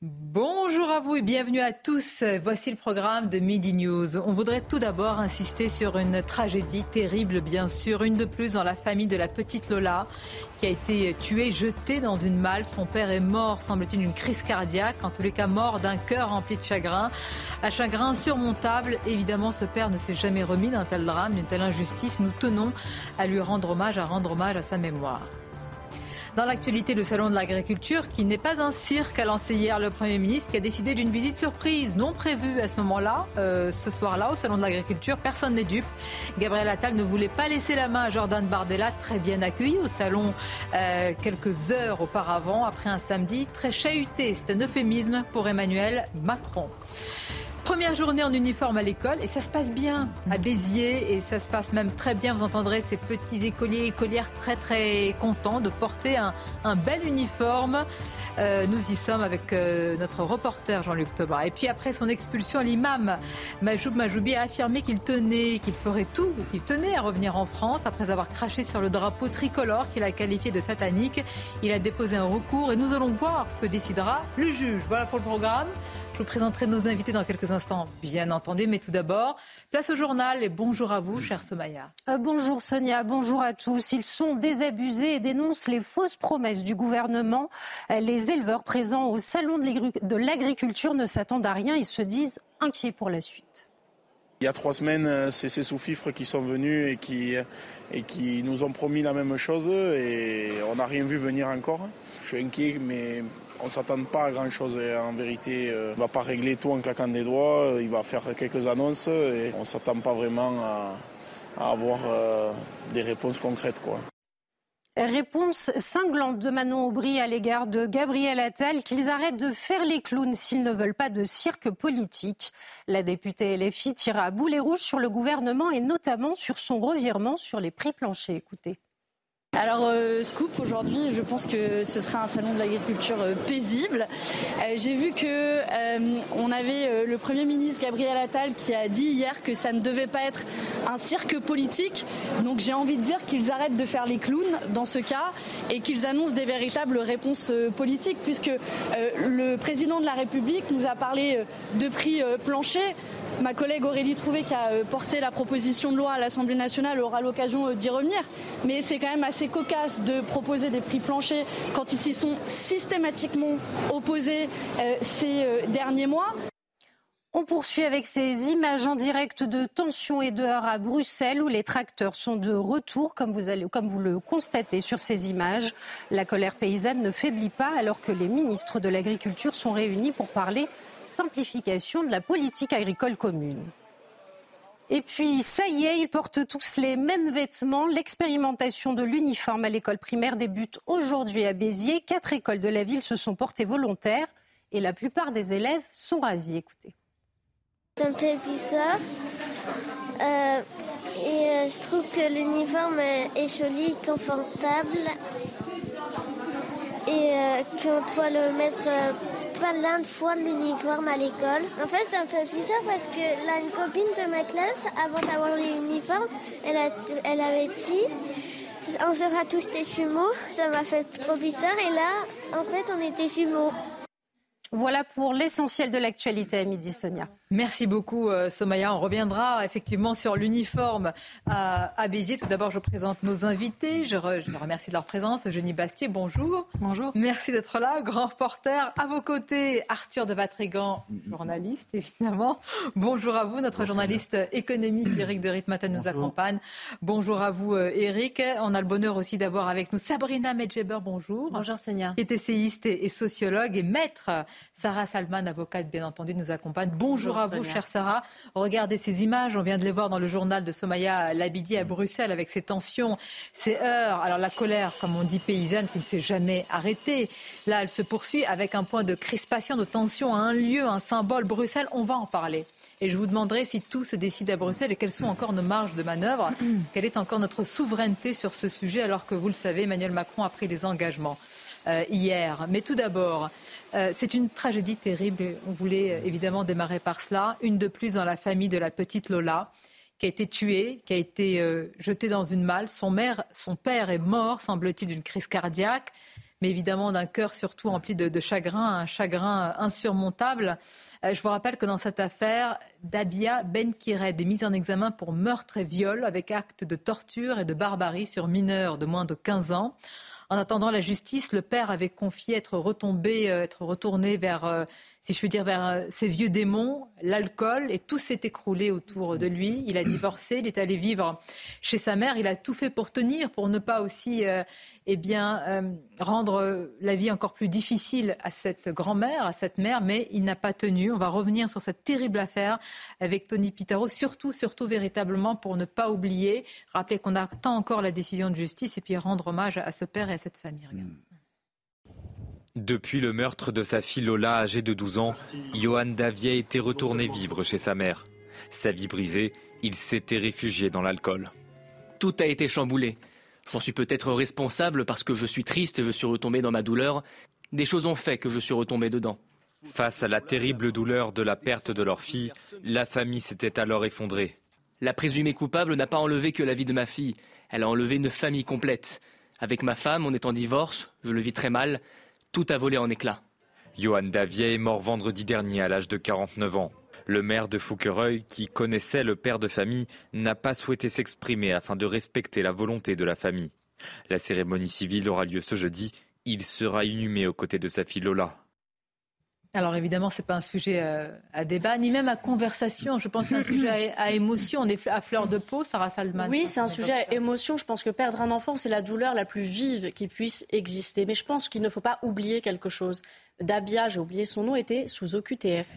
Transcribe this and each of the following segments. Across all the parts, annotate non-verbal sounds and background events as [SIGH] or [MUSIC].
Bonjour à vous et bienvenue à tous. Voici le programme de Midi News. On voudrait tout d'abord insister sur une tragédie terrible, bien sûr, une de plus dans la famille de la petite Lola qui a été tuée, jetée dans une malle. Son père est mort, semble-t-il, d'une crise cardiaque, en tous les cas mort d'un cœur rempli de chagrin. Un chagrin insurmontable. Évidemment, ce père ne s'est jamais remis d'un tel drame, d'une telle injustice. Nous tenons à lui rendre hommage, à rendre hommage à sa mémoire. Dans l'actualité, le Salon de l'agriculture, qui n'est pas un cirque, a lancé hier le Premier ministre, qui a décidé d'une visite surprise non prévue à ce moment-là, euh, ce soir-là, au Salon de l'agriculture. Personne n'est dupe. Gabriel Attal ne voulait pas laisser la main à Jordan Bardella, très bien accueilli au Salon euh, quelques heures auparavant, après un samedi très chahuté. C'est un euphémisme pour Emmanuel Macron. Première journée en uniforme à l'école et ça se passe bien à Béziers et ça se passe même très bien. Vous entendrez ces petits écoliers et écolières très très contents de porter un, un bel uniforme. Euh, nous y sommes avec euh, notre reporter Jean-Luc Thomas. Et puis après son expulsion, l'imam Majoub Majoubi a affirmé qu'il tenait, qu'il ferait tout, qu'il tenait à revenir en France après avoir craché sur le drapeau tricolore qu'il a qualifié de satanique. Il a déposé un recours et nous allons voir ce que décidera le juge. Voilà pour le programme. Je vous présenterai nos invités dans quelques instants, bien entendu. Mais tout d'abord, place au journal et bonjour à vous, cher Somaya. Euh, bonjour Sonia, bonjour à tous. Ils sont désabusés et dénoncent les fausses promesses du gouvernement. Euh, les éleveurs présents au salon de l'agriculture ne s'attendent à rien. Ils se disent inquiets pour la suite. Il y a trois semaines, euh, c'est ces sous-fifres qui sont venus et qui, et qui nous ont promis la même chose et on n'a rien vu venir encore. Je suis inquiet, mais on ne s'attend pas à grand chose en vérité. Euh, on ne va pas régler tout en claquant des doigts. Euh, il va faire quelques annonces et on ne s'attend pas vraiment à, avoir euh, des réponses concrètes. Réponse cinglante de Manon Aubry à l'égard de Gabriel Attal qu'ils arrêtent de faire les clowns s'ils ne veulent pas de cirque politique. La députée LFI tira à boulet rouge sur le gouvernement et notamment sur son revirement sur les prix planchers. Écoutez. Alors euh, Scoop, aujourd'hui, je pense que ce sera un salon de l'agriculture euh, paisible. Euh, j'ai vu que on avait le Premier ministre Gabriel Attal qui a dit hier que ça ne devait pas être un cirque politique. Donc j'ai envie de dire qu'ils arrêtent de faire les clowns dans ce cas et qu'ils annoncent des véritables réponses politiques puisque le président de la République nous a parlé de prix plancher ma collègue Aurélie Trouvé qui a porté la proposition de loi à l'Assemblée nationale aura l'occasion d'y revenir. Mais c'est quand même assez cocasse de proposer des prix planchers quand ils s'y sont systématiquement opposés euh, ces euh, derniers mois. On poursuit avec ces images en direct de tension et de heurts à Bruxelles où les tracteurs sont de retour, comme vous, comme vous le constatez sur ces images. La colère paysanne ne faiblit pas alors que les ministres de l'Agriculture sont réunis pour parler simplification de la politique agricole commune. Et puis, ça y est, ils portent tous les mêmes vêtements. L'expérimentation de l'uniforme à l'école primaire débute aujourd'hui à Béziers. Quatre écoles de la ville se sont portées volontaires et la plupart des élèves sont ravis. Écoutez. Ça me fait bizarre. Euh, et euh, je trouve que l'uniforme est joli, confortable. Et euh, qu'on doit le mettre pas l'un de fois l'uniforme à l'école. En fait, ça me fait plaisir parce que là, une copine de ma classe, avant d'avoir l'uniforme, elle, elle avait dit on sera tous des jumeaux. Ça m'a fait trop bizarre. Et là, en fait, on était jumeaux. Voilà pour l'essentiel de l'actualité à midi, Sonia. Merci beaucoup, euh, Somaya. On reviendra effectivement sur l'uniforme à, Béziers. Tout d'abord, je présente nos invités. Je, remercie de leur présence. Eugénie Bastier, bonjour. Bonjour. Merci d'être là. Grand reporter. À vos côtés, Arthur de Vatrigan, journaliste, évidemment. Bonjour à vous, notre journaliste économique, Eric de Ritmatin nous accompagne. Bonjour à vous, Eric. Euh, On a le bonheur aussi d'avoir avec nous Sabrina Medjeber, bonjour. Bonjour, Sonia. Qui est essayiste et sociologue et maître. Sarah Salman, avocate, bien entendu, nous accompagne. Bonjour à vous, chère Sarah. Regardez ces images, on vient de les voir dans le journal de Somaya Labidi à Bruxelles avec ces tensions, ces heures. Alors la colère, comme on dit paysanne, qui ne s'est jamais arrêtée. Là, elle se poursuit avec un point de crispation, de tension à un lieu, un symbole. Bruxelles, on va en parler. Et je vous demanderai si tout se décide à Bruxelles et quelles sont encore nos marges de manœuvre, [CLEARS THROAT] quelle est encore notre souveraineté sur ce sujet, alors que vous le savez, Emmanuel Macron a pris des engagements. Euh, hier. Mais tout d'abord, euh, c'est une tragédie terrible. On voulait euh, évidemment démarrer par cela. Une de plus dans la famille de la petite Lola qui a été tuée, qui a été jetée dans une malle. Son père est mort, semble-t-il, d'une crise cardiaque, mais évidemment d'un cœur surtout rempli de, chagrin, un chagrin insurmontable. je vous rappelle que dans cette affaire, Dabia Benkired est mise en examen pour meurtre et viol avec acte de torture et de barbarie sur mineurs de moins de 15 ans. En attendant la justice, le père avait confié être retombé, euh, être retourné vers, euh, si je puis dire, vers euh, ses vieux démons, l'alcool, et tout s'est écroulé autour de lui. Il a divorcé, il est allé vivre chez sa mère, il a tout fait pour tenir, pour ne pas aussi eh bien, euh, rendre la vie encore plus difficile à cette grand-mère, à cette mère, mais il n'a pas tenu. On va revenir sur cette terrible affaire avec Tony Pitaro, surtout, surtout véritablement pour ne pas oublier, rappeler qu'on attend encore la décision de justice et puis rendre hommage à ce père et à cette famille. Depuis le meurtre de sa fille Lola, âgée de 12 ans, Johan Davier était retourné vivre chez sa mère. Sa vie brisée, il s'était réfugié dans l'alcool. Tout a été chamboulé. J'en suis peut-être responsable parce que je suis triste et je suis retombé dans ma douleur. Des choses ont fait que je suis retombé dedans. Face à la terrible douleur de la perte de leur fille, la famille s'était alors effondrée. La présumée coupable n'a pas enlevé que la vie de ma fille, elle a enlevé une famille complète. Avec ma femme, on est en divorce, je le vis très mal, tout a volé en éclats. Johan Davier est mort vendredi dernier à l'âge de 49 ans. Le maire de Fouquereuil, qui connaissait le père de famille, n'a pas souhaité s'exprimer afin de respecter la volonté de la famille. La cérémonie civile aura lieu ce jeudi. Il sera inhumé aux côtés de sa fille Lola. Alors évidemment, ce n'est pas un sujet euh, à débat, ni même à conversation. Je pense que c'est un sujet à, émotion. On est à fleur de peau, Sarah Salman. Oui, c'est un sujet à émotion. Je pense que perdre un enfant, c'est la douleur la plus vive qui puisse exister. Mais je pense qu'il ne faut pas oublier quelque chose. Dabia, j'ai oublié son nom, était sous OQTF.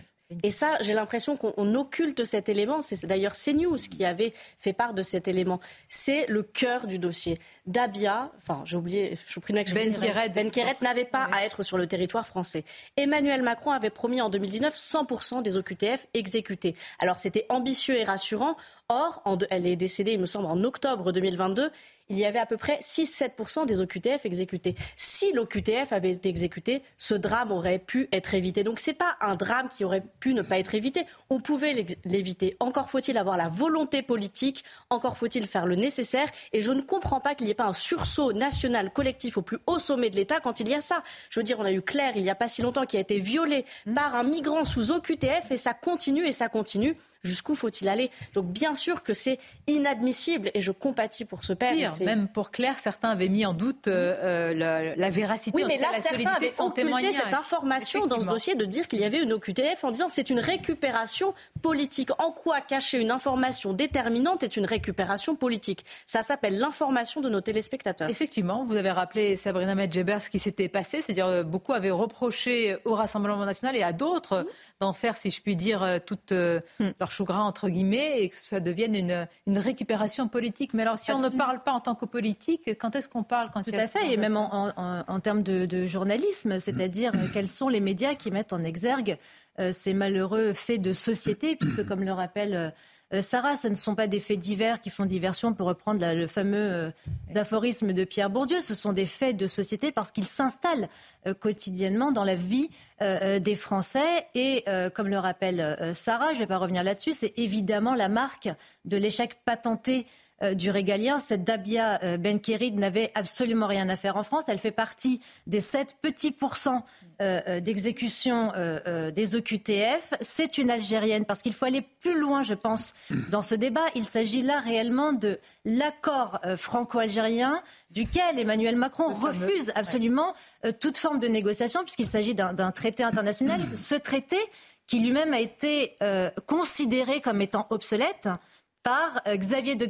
Et ça, j'ai l'impression qu'on occulte cet élément. C'est d'ailleurs CNews qui avait fait part de cet élément. C'est le cœur du dossier. Dabia, enfin, j'ai oublié, je vous prie que je Ben Keret, Ben n'avait pas à être sur le territoire français. Emmanuel Macron avait promis en 2019 100% des OQTF exécutés. Alors c'était ambitieux et rassurant. Or, elle est décédée, il me semble, en octobre 2022 il y avait à peu près 6-7% des OQTF exécutés. Si l'OQTF avait été exécuté, ce drame aurait pu être évité. Donc ce n'est pas un drame qui aurait pu ne pas être évité. On pouvait l'éviter. Encore faut-il avoir la volonté politique, encore faut-il faire le nécessaire. Et je ne comprends pas qu'il n'y ait pas un sursaut national collectif au plus haut sommet de l'État quand il y a ça. Je veux dire, on a eu Claire il n'y a pas si longtemps qui a été violée par un migrant sous OQTF et ça continue et ça continue. Jusqu'où faut-il aller? Donc bien sûr que c'est inadmissible et je compatis pour ce père. même pour Claire, certains avaient mis en doute euh, euh, la, véracité. Oui, mais là, la certains avaient occulté cette information dans ce dossier de dire qu'il y avait une OQTF en disant c'est une récupération politique. En quoi cacher une information déterminante est une récupération politique? Ça s'appelle l'information de nos téléspectateurs. Effectivement, vous avez rappelé Sabrina Medjeber ce qui s'était passé, c'est-à-dire euh, beaucoup avaient reproché au Rassemblement national et à d'autres d'en faire, si je puis dire, toute hmm. leur chou-gras, entre guillemets, et que ça devienne une, une récupération politique. Mais alors, si on ne parle pas en tant que politique, quand est-ce qu'on parle quand Tout à fait, et même en, en, termes de, journalisme, c'est-à-dire mm. quels sont les médias qui mettent en exergue euh, ces malheureux faits de société, puisque, comme le rappelle euh, Sarah, ce ne sont pas des faits divers qui font diversion, pour reprendre le fameux euh, aphorisme de Pierre Bourdieu. Ce sont des faits de société parce qu'ils s'installent euh, quotidiennement dans la vie des Français. Et comme le rappelle Sarah, je ne vais pas revenir là-dessus, c'est évidemment la marque de l'échec patenté du régalien. Cette Dabia Benkerid n'avait absolument rien à faire en France. Elle fait partie des 7 petits pourcents euh, euh, d'exécution euh, des OQTF. C'est une Algérienne parce qu'il faut aller plus loin, je pense, dans ce débat. Il s'agit là réellement de l'accord franco-algérien duquel Emmanuel Macron refuse absolument toute forme de négociation puisqu'il s'agit d'un traité international. Ce traité qui lui-même a été considéré comme étant obsolète par euh, Xavier de,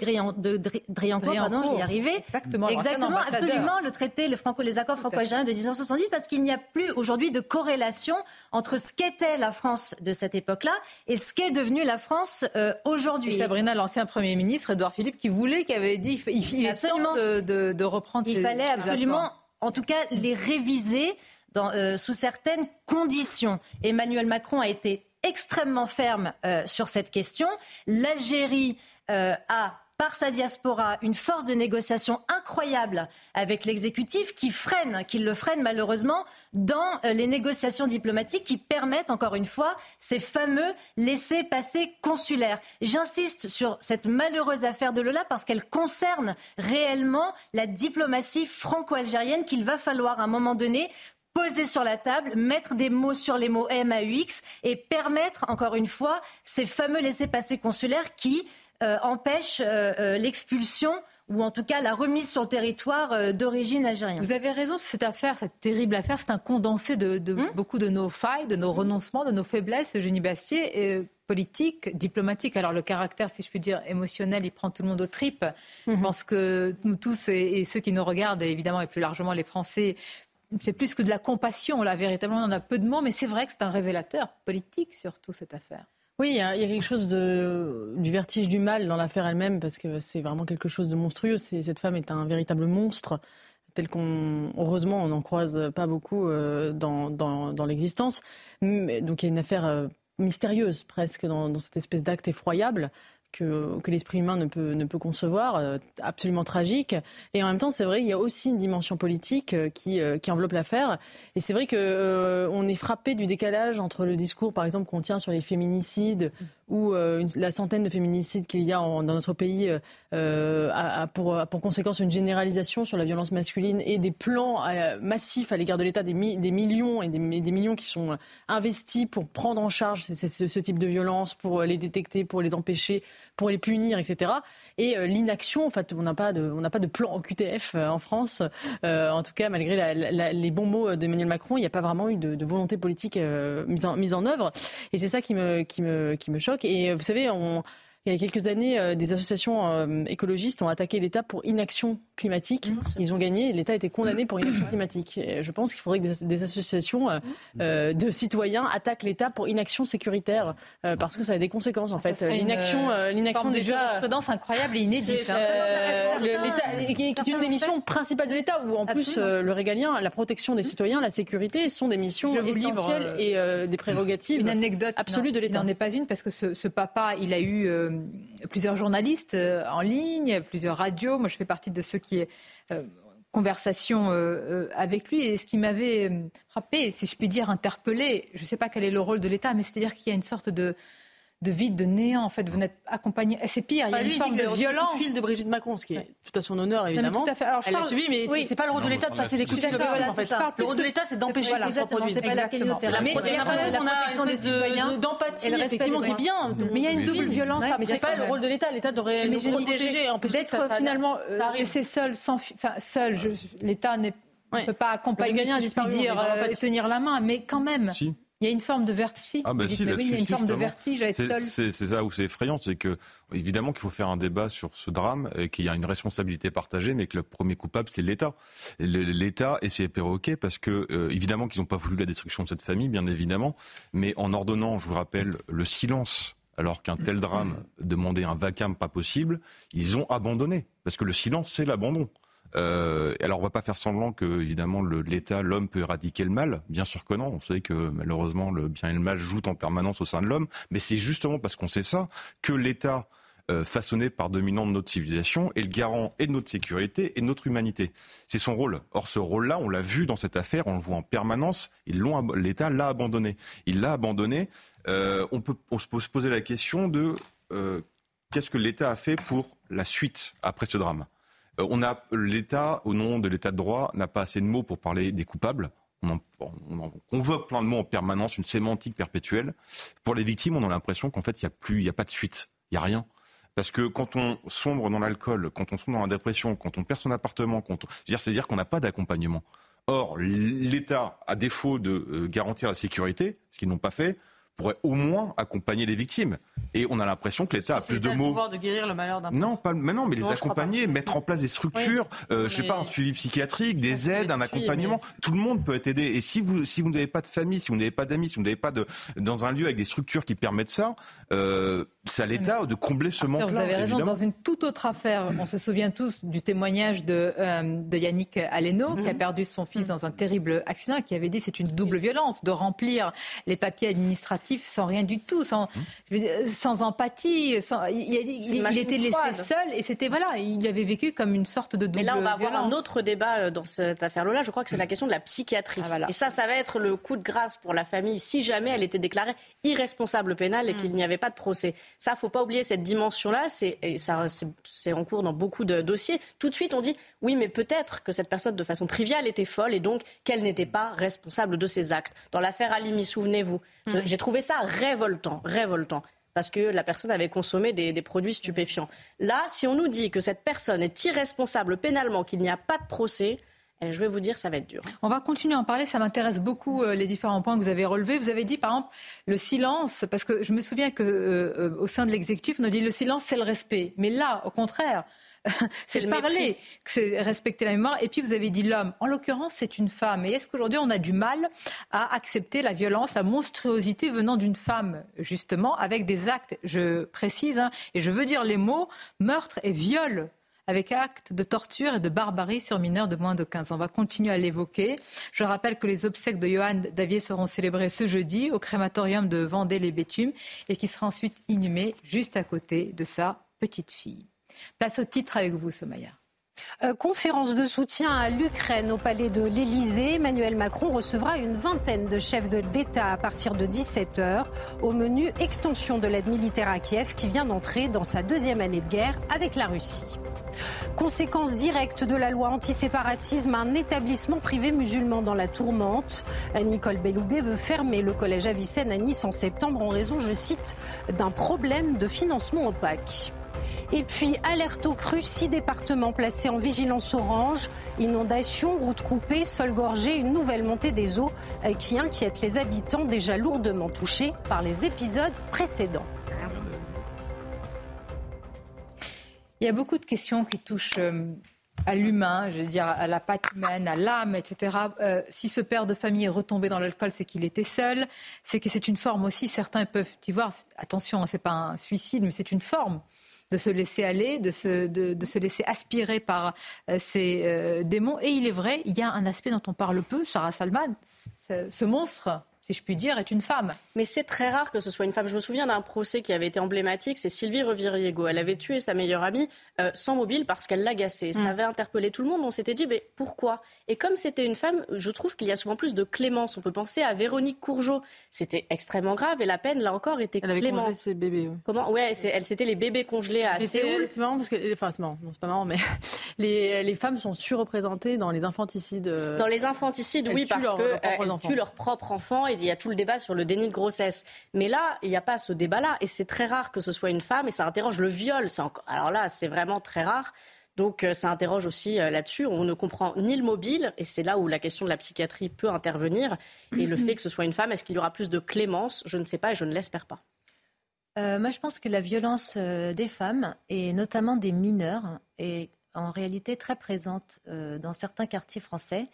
Driancourt, pardon, je vais y arriver. Exactement, Exactement, absolument, le traité, le franco, les accords franco-algériens de 1970, parce qu'il n'y a plus aujourd'hui de corrélation entre ce qu'était la France de cette époque-là et ce qu'est devenue la France euh, aujourd'hui. Sabrina, l'ancien Premier ministre, Edouard Philippe, qui voulait, qui avait dit il, de, de, reprendre Il fallait absolument, en tout cas, les réviser dans, euh, sous certaines conditions. Emmanuel Macron a été extrêmement ferme euh, sur cette question. L'Algérie euh, a par sa diaspora une force de négociation incroyable avec l'exécutif qui freine, qui le freine malheureusement dans euh, les négociations diplomatiques qui permettent encore une fois ces fameux laissés-passer consulaires. J'insiste sur cette malheureuse affaire de Lola parce qu'elle concerne réellement la diplomatie franco-algérienne qu'il va falloir à un moment donné poser sur la table, mettre des mots sur les mots MAUX et permettre, encore une fois, ces fameux laissés-passer consulaires qui euh, empêchent euh, euh, l'expulsion ou en tout cas la remise sur le territoire d'origine algérienne. Vous avez raison, cette affaire, cette terrible affaire, c'est un condensé de, hmm beaucoup de nos failles, de nos renoncements, de nos faiblesses, Eugénie Bastier, et politique, diplomatique. Alors le caractère, si je puis dire, émotionnel, il prend tout le monde aux tripes. Je hmm pense que nous tous et, ceux qui nous regardent, et évidemment et plus largement les Français, c'est plus que de la compassion, là, véritablement, on a peu de mots, mais c'est vrai que c'est un révélateur politique, surtout, cette affaire. Oui, il y, a, quelque chose du vertige du mal dans l'affaire elle-même, parce que c'est vraiment quelque chose de monstrueux. Cette femme est un véritable monstre, tel qu'on, heureusement, on n'en croise pas beaucoup euh, dans, l'existence. Donc il y a une affaire euh, mystérieuse presque dans cette espèce d'acte effroyable que, que l'esprit humain ne peut, ne peut concevoir, euh, absolument tragique. Et en même temps, c'est vrai, il y a aussi une dimension politique euh, qui, euh, qui enveloppe l'affaire. Et c'est vrai que on est frappé du décalage entre le discours, par exemple, qu'on tient sur les féminicides ou la centaine de féminicides qu'il y a dans notre pays a, pour, conséquence une généralisation sur la violence masculine et des plans massifs à l'égard de l'État, des, millions et des, millions qui sont investis pour prendre en charge ce, type de violence, pour les détecter, pour les empêcher, pour les punir, etc. Et euh, l'inaction, en fait, on n'a pas de, on n'a pas plan euh, en France. Euh, en tout cas, malgré les bons mots d'Emmanuel Macron, il n'y a pas vraiment eu de, volonté politique mise en, œuvre. Et c'est ça qui me choque. Et vous savez, on il y a quelques années, euh, des associations euh, écologistes ont attaqué l'État pour inaction climatique. Ils ont gagné. L'État a été condamné pour inaction [COUGHS] climatique. je pense qu'il faudrait que des, associations euh, de citoyens attaquent l'État pour inaction sécuritaire parce que ça a des conséquences en fait. L'inaction, l'inaction déjà. jurisprudence incroyable et inédite. Hein. L'État, qui est une des missions principales de l'État, où en plus le régalien, la protection des citoyens, la sécurité sont des missions essentielles et des prérogatives. Une anecdote absolue de l'État. Il n'en est pas une parce que ce, ce papa, il a eu euh, plusieurs journalistes euh, en ligne, plusieurs radios. Moi, je fais partie de ceux qui euh, conversation avec lui. Et ce qui m'avait frappé, si je puis dire interpellé, je ne sais pas quel est le rôle de l'État, mais c'est-à-dire qu'il y a une sorte de de vide, de néant. En fait, vous n'êtes accompagné. C'est pire. Il y a bah, une forme de violence. Le fil de Brigitte Macron, ce qui est tout à son honneur évidemment. tout à fait. Alors, Elle l'a suivi, mais ce c'est pas le rôle de l'État de passer des coups de fil en fait. Le rôle de l'État, c'est d'empêcher que ça se produise. C'est pas la Mais on a l'impression qu'on a une espèce d'empathie, effectivement, qui est bien. Mais il y a une double violence. Mais c'est pas le rôle de l'État. L'État devrait nous protéger, empêcher que ça finalement laisser seul, sans, enfin seul. L'État ne peut pas accompagner, si je puis dire, tenir la main, mais quand même. Il y a une forme de vertige. Ah bah si, il y a une forme de vertige à être C'est ça où c'est effrayant, c'est que évidemment qu'il faut faire un débat sur ce drame, et qu'il y a une responsabilité partagée, mais que le premier coupable c'est l'État. L'État et c'est perroquets parce que euh, évidemment qu'ils n'ont pas voulu la destruction de cette famille, bien évidemment, mais en ordonnant, je vous rappelle, le silence alors qu'un tel drame demandait un vacarme pas possible, ils ont abandonné. Parce que le silence, c'est l'abandon. Euh, alors on va pas faire semblant que évidemment l'État, l'homme peut éradiquer le mal. Bien sûr que non. On sait que malheureusement le bien et le mal jouent en permanence au sein de l'homme. Mais c'est justement parce qu'on sait ça que l'État euh, façonné par dominant de notre civilisation est le garant et de notre sécurité et de notre humanité. C'est son rôle. Or ce rôle-là, on l'a vu dans cette affaire, on le voit en permanence. L'État l'a abandonné. Il l'a abandonné. Euh, on peut se poser la question de euh, qu'est-ce que l'État a fait pour la suite après ce drame? Euh, on a l'État, au nom de l'État de droit, n'a pas assez de mots pour parler des coupables. On, en, convoque plein de mots en permanence, une sémantique perpétuelle. Pour les victimes, on a l'impression qu'en fait, il n'y a plus, a pas de suite, il n'y a rien. Parce que quand on sombre dans l'alcool, quand on sombre dans la dépression, quand on perd son appartement, c'est-à-dire qu'on n'a pas d'accompagnement. Or, l'État, à défaut de euh, garantir la sécurité, ce qu'ils n'ont pas fait, pourrait au moins accompagner les victimes. Et on a l'impression que l'État a plus de mots. pouvoir de guérir le malheur d'un Non, pas, mais non, mais les accompagner, mettre en place des structures, euh, je sais pas, un suivi psychiatrique, des aides, un accompagnement. Tout le monde peut être aidé. Et si vous, si vous n'avez pas de famille, si vous n'avez pas d'amis, si vous n'avez pas de, dans un lieu avec des structures qui permettent ça, euh, c'est à l'État de combler ce manque-là. Vous avez raison. Évidemment. Dans une toute autre affaire, on se souvient tous du témoignage de, euh, de Yannick Aleno, qui a perdu son fils dans un terrible accident, qui avait dit c'est une double violence de remplir les papiers administratifs sans rien du tout, sans, dire, sans empathie. Sans, il, il, il- il était laissé seul et c'était voilà, il avait vécu comme une sorte de double Mais là, on va avoir un autre débat euh, dans cette affaire-là. Je crois que c'est la question de la psychiatrie. Et ça, ça va être le coup de grâce pour la famille si jamais elle était déclarée irresponsable pénale et qu'il n'y avait pas de procès. Ça, faut pas oublier cette dimension-là. C'est c'est- en cours dans beaucoup de dossiers. Tout de suite, on dit oui, mais peut-être que cette personne, de façon triviale, était folle et donc qu'elle n'était pas responsable de ses actes. Dans l'affaire Halimi, souvenez-vous, j'ai trouvé ça révoltant, révoltant parce que la personne avait consommé des, des produits stupéfiants. Là, si on nous dit que cette personne est irresponsable pénalement, qu'il n'y a pas de procès, eh, je vais vous dire, ça va être dur. On va continuer à en parler. Ça m'intéresse beaucoup euh, les différents points que vous avez relevés. Vous avez dit, par exemple, le silence, parce que je me souviens que euh, euh, au sein de l'exécutif, on a dit le silence, c'est le respect. Mais là, au contraire. [LAUGHS] C'est le parler, c'est respecter la mémoire. Et puis vous avez dit l'homme. En l'occurrence, c'est une femme. Et est-ce qu'aujourd'hui on a du mal à accepter la violence, la monstruosité venant d'une femme, justement, avec des actes, je précise, hein, et je veux dire les mots, meurtre et viol avec actes de torture et de barbarie sur mineurs de moins de 15 ans. On va continuer à l'évoquer. Je rappelle que les obsèques de Johan Davier seront célébrées ce jeudi au crématorium de Vendée-les-Bétumes et qui sera ensuite inhumé juste à côté de sa petite fille. Place au titre avec vous, Somaya. Euh, conférence de soutien à l'Ukraine au palais de l'Élysée. Emmanuel Macron recevra une vingtaine de chefs d'État à partir de 17h. Au menu, extension de l'aide militaire à Kiev qui vient d'entrer dans sa deuxième année de guerre avec la Russie. Conséquence directe de la loi antiséparatisme, un établissement privé musulman dans la tourmente. Nicole Belloubet veut fermer le collège Avicenne à Nice en septembre en raison, je cite, d'un problème de financement opaque. Et puis, alerte aux crues, six départements placés en vigilance orange. Inondations, routes coupées, sols gorgés, une nouvelle montée des eaux euh, qui inquiète les habitants déjà lourdement touchés par les épisodes précédents. Il y a beaucoup de questions qui touchent euh, à l'humain, je veux dire à la patte humaine, à l'âme, etc. Euh, si ce père de famille est retombé dans l'alcool, c'est qu'il était seul. C'est que c'est une forme aussi. Certains peuvent y voir. Attention, hein, c'est pas un suicide, mais c'est une forme de se laisser aller, de se, de, se laisser aspirer par euh, ces euh, démons. Et il est vrai, il y a un aspect dont on parle peu. Sarah Salman, ce monstre, si je puis dire, est une femme. Mais c'est très rare que ce soit une femme. Je me souviens d'un procès qui avait été emblématique, c'est Sylvie Reviriego. Elle avait tué sa meilleure amie euh, sans mobile parce qu'elle l'agaçait. Ça avait interpellé tout le monde. On s'était dit, mais pourquoi? Et comme c'était une femme, je trouve qu'il y a souvent plus de clémence. On peut penser à Véronique Courgeot. C'était extrêmement grave et la peine, là encore, était Elle avait clémente. congelé ses bébés. ouais. Comment? Ouais, elle c'était les bébés congelés à Mais c'est Séoul. c'est marrant parce que, enfin c'est marrant, non c'est pas marrant, mais [LAUGHS] les, les femmes sont surreprésentées dans les infanticides. euh, Dans les infanticides, Elles oui, parce qu'elles enfants. tuent leurs propres enfants et il y a tout le débat sur le déni de grossesse. Mais là, il n'y a pas ce débat-là et c'est très rare que ce soit une femme et ça interroge le viol. C'est encore... Alors là, c'est vraiment très rare. Donc euh, ça interroge aussi euh, là-dessus. On ne comprend ni le mobile et c'est là où la question de la psychiatrie peut intervenir. Et le fait que ce soit une femme, est-ce qu'il y aura plus de clémence? Je ne sais pas et je ne l'espère pas. Euh, moi, je pense que la violence des femmes, et notamment des mineurs, est en réalité très présente dans certains quartiers français.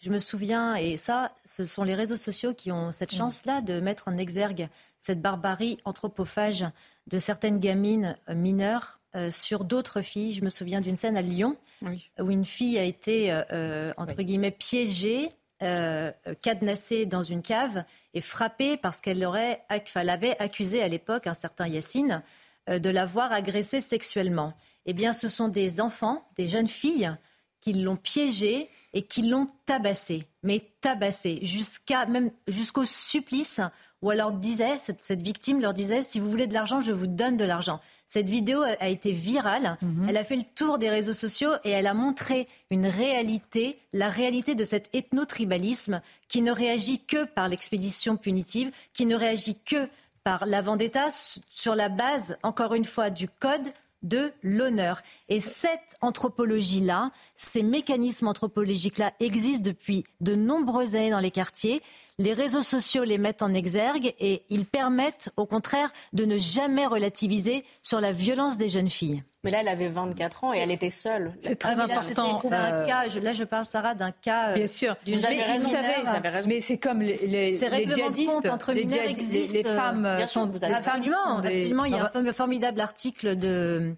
Je me souviens, et ça, ce sont les réseaux sociaux qui ont cette chance-là de mettre en exergue cette barbarie anthropophage de certaines gamines mineures euh, sur d'autres filles. Je me souviens d'une scène à Lyon Oui. où une fille a été, euh, euh, entre guillemets, piégée, euh, cadenassée dans une cave et frappée parce qu'elle aurait, enfin, avait accusé à l'époque un certain Yacine de l'avoir agressée sexuellement. Eh bien, ce sont des enfants, des jeunes filles qui l'ont piégée et qui l'ont tabassée, mais tabassée jusqu'à même jusqu'au supplice où elle leur disait, cette, cette victime leur disait, si vous voulez de l'argent, je vous donne de l'argent. Cette vidéo a, été virale, elle a fait le tour des réseaux sociaux et elle a montré une réalité, la réalité de cet ethno-tribalisme qui ne réagit que par l'expédition punitive, qui ne réagit que par la vendetta sur la base, encore une fois, du code de l'honneur. Et cette anthropologie-là, ces mécanismes anthropologiques-là existent depuis de nombreuses années dans les quartiers. Les réseaux sociaux les mettent en exergue et ils permettent au contraire de ne jamais relativiser sur la violence des jeunes filles. Mais là, elle avait 24 ans et elle était seule. C'est très important. C'est un cas, là je parle, Sarah, d'un cas. Euh, Bien sûr. Vous avez, raison, vous, savez, raison. Mais c'est comme les, les, ces les djihadistes. entre les, mineurs existent. Les, femmes Bien sont. Sûr, vous avez absolument, des... absolument. Il y a un formidable article de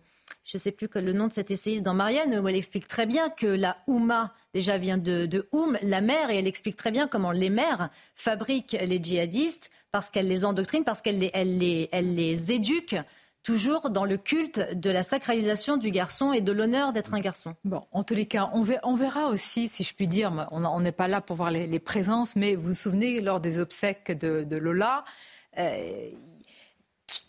je ne sais plus que le nom de cette essayiste dans Marianne, où elle explique très bien que la Houma, déjà vient de, de Oum, la mère, et elle explique très bien comment les mères fabriquent les djihadistes parce qu'elles les endoctrinent, parce qu'elles les, elles les, elles les éduquent toujours dans le culte de la sacralisation du garçon et de l'honneur d'être un garçon. Bon, en tous les cas, on verra, aussi, si je puis dire, on n'est pas là pour voir les, présences, mais vous vous souvenez, lors des obsèques de, de Lola, euh,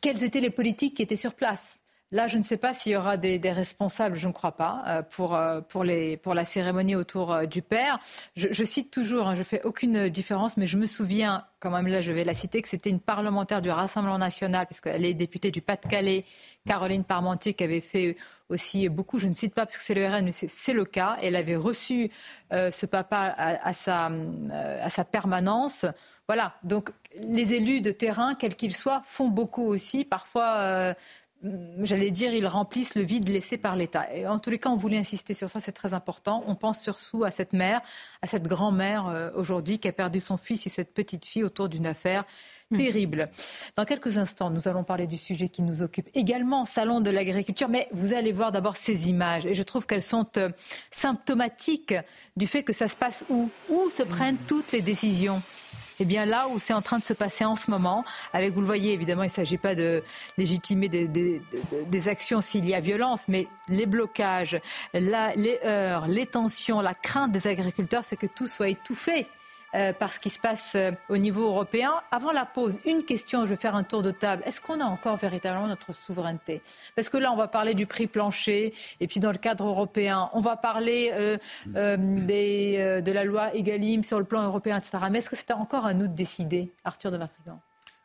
quelles étaient les politiques qui étaient sur place? Là, je ne sais pas s'il y aura des, responsables, je ne crois pas, euh, pour, euh, pour, les, pour la cérémonie autour euh, du père. Je, cite toujours, hein, je fais aucune différence, mais je me souviens, quand même là je vais la citer, que c'était une parlementaire du Rassemblement national, puisqu'elle est députée du Pas-de-Calais, Caroline Parmentier, qui avait fait aussi beaucoup, je ne cite pas parce que c'est le RN, mais c'est le cas. Elle avait reçu ce papa à, sa, à sa permanence. Voilà, donc les élus de terrain, quels qu'ils soient, font beaucoup aussi. Parfois, j'allais dire, ils remplissent le vide laissé par l'État. Et en tous les cas, on voulait insister sur ça, c'est très important. On pense surtout à cette mère, à cette grand-mère euh, aujourd'hui qui a perdu son fils et cette petite fille autour d'une affaire terrible. Dans quelques instants, nous allons parler du sujet qui nous occupe également, Salon de l'agriculture, mais vous allez voir d'abord ces images et je trouve qu'elles sont euh, symptomatiques du fait que ça se passe où? Où se prennent toutes les décisions? Eh bien là où c'est en train de se passer en ce moment, avec, vous le voyez, évidemment, il ne s'agit pas de légitimer des, actions s'il y a violence, mais les blocages, les heurts, les tensions, la crainte des agriculteurs, c'est que tout soit étouffé. Euh, par ce qui se passe euh, au niveau européen. Avant la pause, une question, je vais faire un tour de table. Est-ce qu'on a encore véritablement notre souveraineté? Parce que là, on va parler du prix plancher, et puis dans le cadre européen, on va parler euh, de la loi Egalim sur le plan européen, etc. Mais est-ce que c'est encore à nous de décider, Arthur de Vatrigan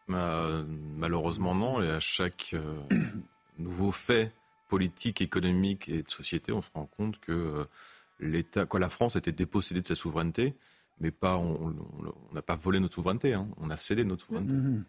bah, Malheureusement non, et à chaque [COUGHS] nouveau fait politique, économique et de société, on se rend compte que l'État, quoi, la France été dépossédée de sa souveraineté mais pas, on n'a pas volé notre souveraineté, hein, on a cédé notre souveraineté. Mmh.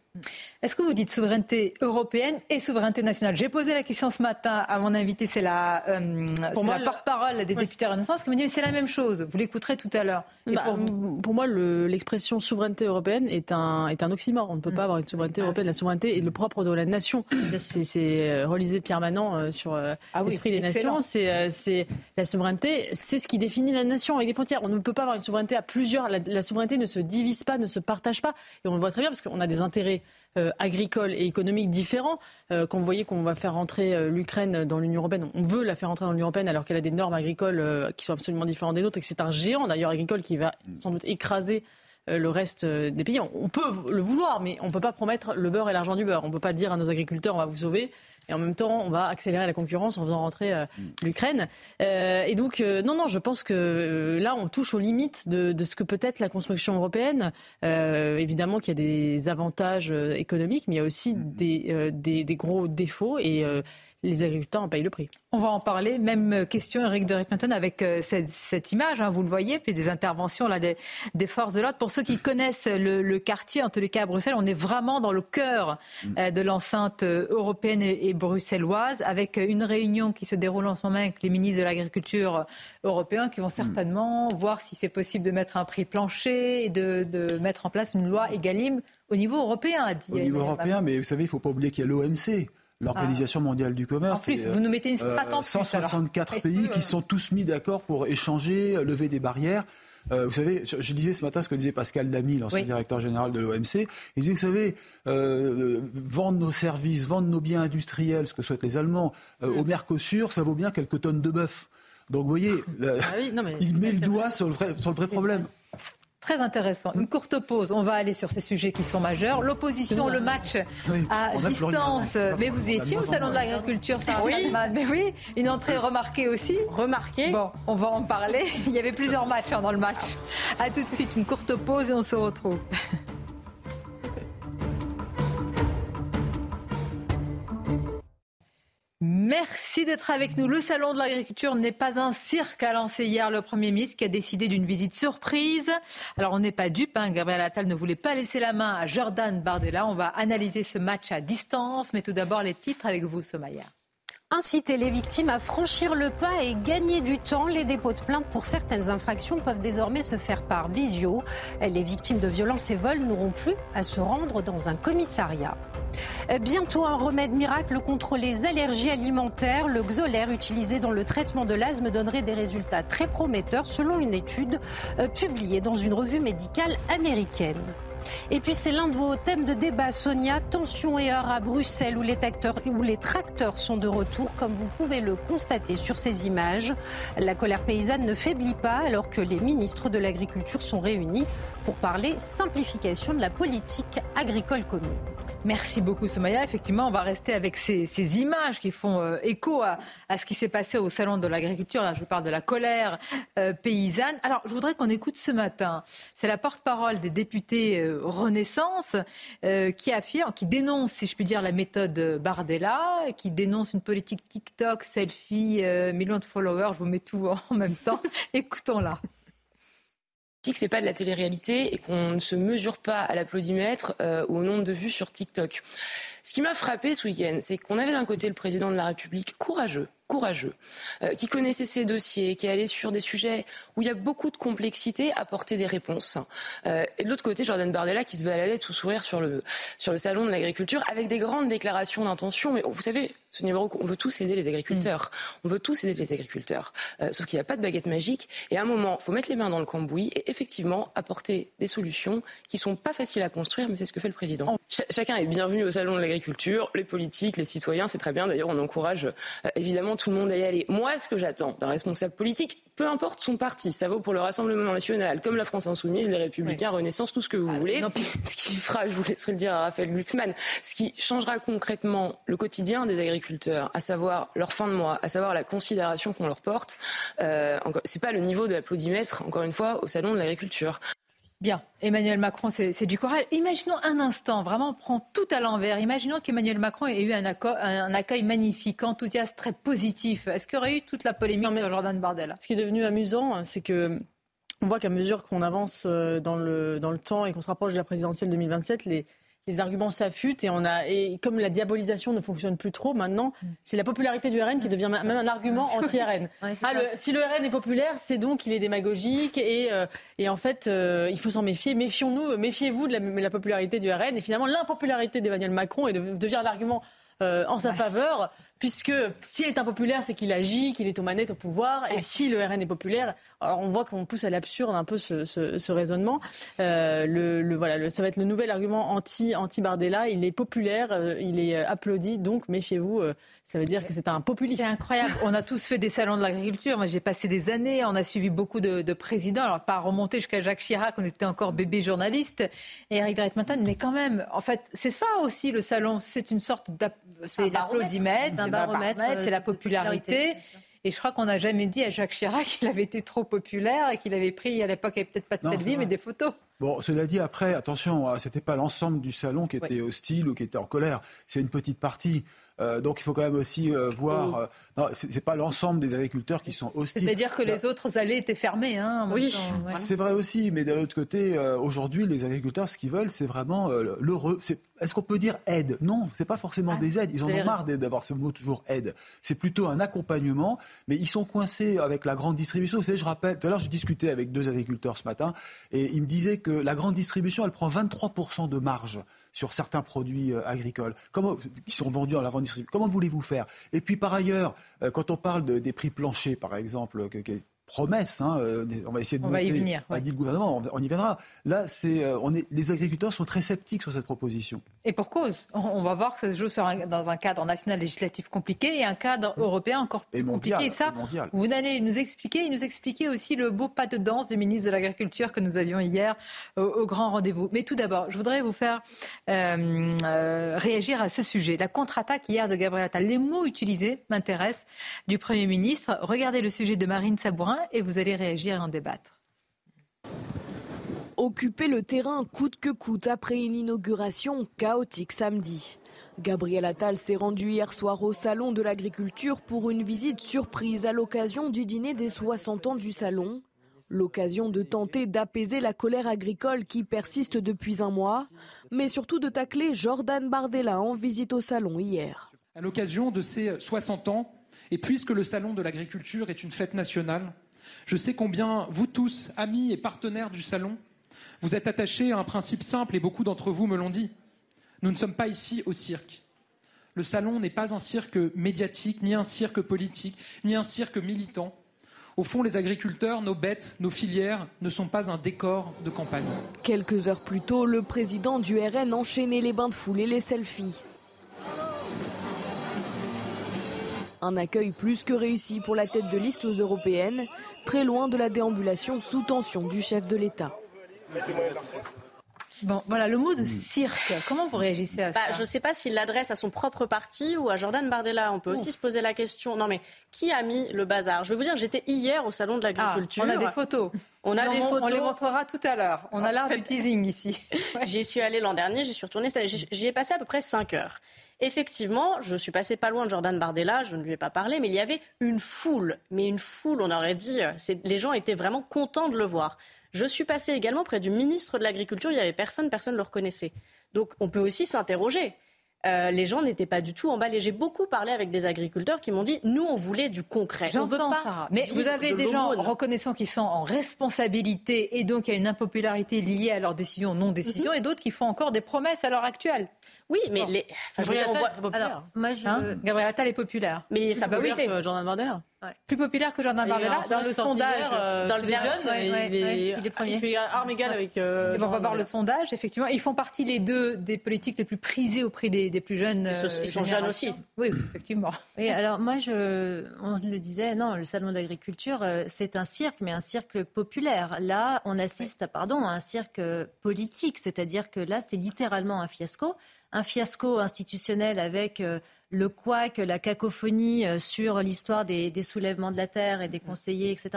Est-ce que vous dites souveraineté européenne et souveraineté nationale? J'ai posé la question ce matin à mon invité, c'est la, euh, la porte-parole des ouais. députés Renaissance, qui m'a dit mais c'est la même chose, vous l'écouterez tout à l'heure. Bah, pour, pour, moi, l'expression le, souveraineté européenne est un, est un oxymore. On ne peut mmh. pas avoir une souveraineté européenne. La souveraineté est le propre de la nation. C'est euh, relisé Pierre Manant euh, sur euh, ah oui, l'esprit des nations. C'est la souveraineté, c'est ce qui définit la nation avec des frontières. On ne peut pas avoir une souveraineté à plusieurs la, souveraineté ne se divise pas, ne se partage pas. Et on le voit très bien parce qu'on a des intérêts euh, agricoles et économiques différents. Euh, quand vous voyez qu'on va faire rentrer euh, l'Ukraine dans l'Union européenne, on veut la faire rentrer dans l'Union européenne alors qu'elle a des normes agricoles euh, qui sont absolument différentes des nôtres et que c'est un géant d'ailleurs agricole qui va sans doute écraser le reste des pays. On peut le vouloir, mais on ne peut pas promettre le beurre et l'argent du beurre. On ne peut pas dire à nos agriculteurs on va vous sauver et en même temps, on va accélérer la concurrence en faisant rentrer euh, l'Ukraine. Euh, et donc, euh, non, non, je pense que euh, là, on touche aux limites de, de ce que peut être la construction européenne. Euh, évidemment qu'il y a des avantages économiques, mais il y a aussi des, des, des gros défauts et les agriculteurs en payent le prix. On va en parler. Même question, Eric de Rickmanton, avec euh, cette, cette, image, hein, vous le voyez, puis des interventions là, des, des forces de l'ordre. Pour ceux qui connaissent le, le, quartier, en tous les cas à Bruxelles, on est vraiment dans le cœur euh, de l'enceinte européenne et, et, bruxelloise, avec une réunion qui se déroule en ce moment avec les ministres de l'Agriculture européens qui vont certainement mmh. voir si c'est possible de mettre un prix plancher et de, de, mettre en place une loi Egalim au niveau européen, a dit. Au niveau européen, mais vous savez, il ne faut pas oublier qu'il y a l'OMC l'Organisation ah. mondiale du commerce. En plus, vous nous mettez une strate en plus, 164 alors. pays qui sont tous mis d'accord pour échanger, lever des barrières. Euh, vous savez, je, je, disais ce matin ce que disait Pascal Lamy, l'ancien oui. directeur général de l'OMC. Il disait, vous savez, euh, vendre nos services, vendre nos biens industriels, ce que souhaitent les Allemands, euh, mm. au Mercosur, ça vaut bien quelques tonnes de bœuf. Donc vous voyez, la, [LAUGHS] ah oui, non, mais, il met le doigt sur le vrai, sur le vrai problème. Très intéressant. Une courte pause. On va aller sur ces sujets qui sont majeurs. L'opposition, le match oui, à distance. Mais vous étiez au Salon de l'Agriculture, Sarah oui. Mais oui, une entrée remarquée aussi. Remarquée. Bon, on va en parler. [LAUGHS] Il y avait plusieurs matchs hein, dans le match. À tout de suite, une courte pause et on se retrouve. [LAUGHS] Merci d'être avec nous. Le salon de l'agriculture n'est pas un cirque, a lancé hier le Premier ministre qui a décidé d'une visite surprise. Alors on n'est pas dupe, hein. Gabriel Attal ne voulait pas laisser la main à Jordan Bardella. On va analyser ce match à distance, mais tout d'abord les titres avec vous, Somaya inciter les victimes à franchir le pas et gagner du temps. Les dépôts de plainte pour certaines infractions peuvent désormais se faire par visio. Les victimes de violences et vols n'auront plus à se rendre dans un commissariat. Bientôt un remède miracle contre les allergies alimentaires. Le Xolair utilisé dans le traitement de l'asthme donnerait des résultats très prometteurs selon une étude euh, publiée dans une revue médicale américaine. Et puis c'est l'un de vos thèmes de débat, Sonia. Tension et heure à Bruxelles où les, où les tracteurs sont de retour, comme vous pouvez le constater sur ces images. La colère paysanne ne faiblit pas alors que les ministres de l'Agriculture sont réunis pour parler simplification de la politique agricole commune. Merci beaucoup Somaya. Effectivement, on va rester avec ces, images qui font euh, écho à, ce qui s'est passé au Salon de l'agriculture. Là, je parle de la colère euh, paysanne. Alors, je voudrais qu'on écoute ce matin. C'est la porte-parole des députés euh, Renaissance qui affirme, qui dénonce, si je puis dire, la méthode Bardella, qui dénonce une politique TikTok, selfie, millions de followers. Je vous mets tout [LAUGHS] en même temps. Écoutons-la que c'est pas de la télé-réalité et qu'on ne se mesure pas à l'applaudimètre euh, ou au nombre de vues sur TikTok. Ce qui m'a frappé ce week-end, c'est qu'on avait d'un côté le président de la République courageux, courageux, euh, qui connaissait ses dossiers, qui allait sur des sujets où il y a beaucoup de complexité, apporter des réponses. Euh, et de l'autre côté, Jordan Bardella qui se baladait tout sourire sur le, sur le salon de l'agriculture avec des grandes déclarations d'intention. Mais vous savez, ce numéro, on veut tous aider les agriculteurs. Mm. On veut tous aider les agriculteurs. Euh, sauf qu'il n'y a pas de baguette magique. Et à un moment, il faut mettre les mains dans le cambouis et effectivement apporter des solutions qui sont pas faciles à construire, mais c'est ce que fait le président. chacun est bienvenu au salon de l'agriculture. Les politiques, les citoyens, c'est très bien. D'ailleurs, on encourage évidemment tout le monde à y aller. Moi, ce que j'attends d'un responsable politique, peu importe son parti, ça vaut pour le Rassemblement national, comme la France insoumise, les Républicains, Renaissance, tout ce que vous voulez. [LAUGHS] Ce qui fera, je vous laisserai le dire à Raphaël Glucksmann, ce qui changera concrètement le quotidien des agriculteurs, à savoir leur fin de mois, à savoir la considération qu'on leur porte, euh, c'est pas le niveau de l'applaudimètre, encore une fois, au salon de l'agriculture. Bien, Emmanuel Macron, c'est du courage. Imaginons un instant, vraiment, on prend tout à l'envers. Imaginons qu'Emmanuel Macron ait eu un accueil, un accueil, magnifique, enthousiaste, très positif. Est-ce qu'il y aurait eu toute la polémique sur Jordan Bardella? Ce qui est devenu amusant, c'est que on voit qu'à mesure qu'on avance euh, dans le, dans le temps et qu'on se rapproche de la présidentielle 2027, les, les arguments s'affûtent et on a et comme la diabolisation ne fonctionne plus trop maintenant, mm. c'est la popularité du RN qui devient même un argument anti-RN. [LAUGHS] ah, si le RN est populaire, c'est donc qu'il est démagogique et, euh, et en fait euh, il faut s'en méfier. Méfions-nous, méfiez-vous de la, popularité du RN et finalement l'impopularité d'Emmanuel Macron est devient l'argument euh, en sa faveur puisque s'il est impopulaire, c'est qu'il agit, qu'il est aux manettes au pouvoir. Et si le RN est populaire, alors on voit qu'on pousse à l'absurde un peu ce, raisonnement. Euh, le, voilà, ça va être le nouvel argument anti, anti Bardella. Il est populaire, euh, il est euh, applaudi, donc méfiez-vous. Ça veut dire que c'est un populiste. C'est incroyable. On a tous fait des salons de l'agriculture. Moi, j'ai passé des années. On a suivi beaucoup de, présidents. Alors, pas remonter jusqu'à Jacques Chirac. On était encore bébé journaliste. Et Eric Dreitmann. Mais quand même, en fait, c'est ça aussi le salon. C'est une sorte d'applaudimètre c'est la popularité. Et je crois qu'on n'a jamais dit à Jacques Chirac qu'il avait été trop populaire et qu'il avait pris, à l'époque, il n'y avait peut-être pas de selfie, mais des photos. Bon, cela dit, après, attention, hein, c'était pas l'ensemble du salon qui était hostile ou qui était en colère. C'est une petite partie. Euh, donc il faut quand même aussi euh, voir. Euh, c'est pas l'ensemble des agriculteurs qui sont hostiles. C'est-à-dire que les autres allées étaient fermées. Hein, oui, c'est vrai aussi. Mais d'un autre côté, aujourd'hui, les agriculteurs, ce qu'ils veulent, c'est vraiment l'heureux. Est-ce qu'on peut dire aide? Non, c'est pas forcément ah, des aides. Ils en ont marre d'avoir ce mot toujours aide. C'est plutôt un accompagnement, mais ils sont coincés avec la grande distribution. Vous savez, je rappelle, tout à l'heure, j'ai discuté avec deux agriculteurs ce matin, et ils me disaient que la grande distribution, elle prend 23% de marge sur certains produits euh, agricoles qui sont vendus à la grande distribution. Comment voulez-vous faire? Et puis par ailleurs, euh, quand on parle des prix planchers, par exemple, promesse. Hein, euh, on va essayer de on va y venir, dit le gouvernement, on, y viendra. Là, c'est, euh, on est, les agriculteurs sont très sceptiques sur cette proposition. Et pour cause. On, va voir que ça se joue dans un cadre national législatif compliqué et un cadre européen encore plus compliqué. Et ça, vous allez nous expliquer et nous expliquer aussi le beau pas de danse du ministre de l'Agriculture que nous avions hier au, grand rendez-vous. Mais tout d'abord, je voudrais vous faire euh, réagir à ce sujet. La contre-attaque hier de Gabriel Attal. Les mots utilisés m'intéressent du Premier ministre. Regardez le sujet de Marine Sabourin et vous allez réagir et en débattre. Occuper le terrain coûte que coûte après une inauguration chaotique samedi. Gabriel Attal s'est rendu hier soir au Salon de l'Agriculture pour une visite surprise à l'occasion du dîner des 60 ans du Salon. L'occasion de tenter d'apaiser la colère agricole qui persiste depuis un mois, mais surtout de tacler Jordan Bardella en visite au Salon hier. À l'occasion de ces 60 ans, et puisque le Salon de l'Agriculture est une fête nationale, je sais combien vous tous, amis et partenaires du Salon, vous êtes attachés à un principe simple et beaucoup d'entre vous me l'ont dit. Nous ne sommes pas ici au cirque. Le salon n'est pas un cirque médiatique, ni un cirque politique, ni un cirque militant. Au fond, les agriculteurs, nos bêtes, nos filières ne sont pas un décor de campagne. Quelques heures plus tôt, le président du RN enchaînait les bains de foule et les selfies. Un accueil plus que réussi pour la tête de liste aux européennes, très loin de la déambulation sous tension du chef de l'État. Bon, voilà, le mot de cirque, comment vous réagissez à bah, ça Je ne sais pas s'il l'adresse à son propre parti ou à Jordan Bardella. On peut aussi se poser la question. Non, mais qui a mis le bazar? Je vais vous dire, j'étais hier au Salon de l'Agriculture. Ah, on a des photos. On a des photos. On les montrera tout à l'heure. On a l'art du [LAUGHS] teasing ici. J'y suis allée l'an dernier, j'y suis retournée. J'y ai passé à peu près 5 heures. Effectivement, je suis passée pas loin de Jordan Bardella, je ne lui ai pas parlé, mais il y avait une foule. Mais une foule, on aurait dit, euh, les gens étaient vraiment contents de le voir. Je suis passée également près du ministre de l'Agriculture, il n'y avait personne, personne ne le reconnaissait. Donc on peut aussi s'interroger. Euh, les gens n'étaient pas du tout emballés. J'ai beaucoup parlé avec des agriculteurs qui m'ont dit nous, on voulait du concret. On veut pas ça. Mais vous avez des gens reconnaissant qu'ils sont en responsabilité et donc il y a une impopularité liée à leurs décisions, non-décisions, mhm. et d'autres qui font encore des promesses à l'heure actuelle. Oui, mais les. Enfin, Gabriel Attal, moi, je... Hein Gabriel Attal est populaire. Mais ça peut oui, c'est Jordan Bardella. Plus populaire que Jordan Bardella dans le sondage. Euh, dans le les jeunes, il, est, il, est, premier. Il fait arme égale avec. Euh, on va voir le sondage. Effectivement, ils font partie les deux des politiques les plus prisées auprès des, des plus jeunes. Ils, sont, ils sont jeunes aussi. Oui, effectivement. Oui, [LAUGHS] alors moi, je, on le disait, non, le salon d'agriculture, euh, c'est un cirque, mais un cirque populaire. Là, on assiste, pardon, à un cirque politique, c'est-à-dire que là, c'est littéralement un fiasco un fiasco institutionnel avec euh, le couac, la cacophonie euh, sur l'histoire des, soulèvements de la terre et des conseillers, etc.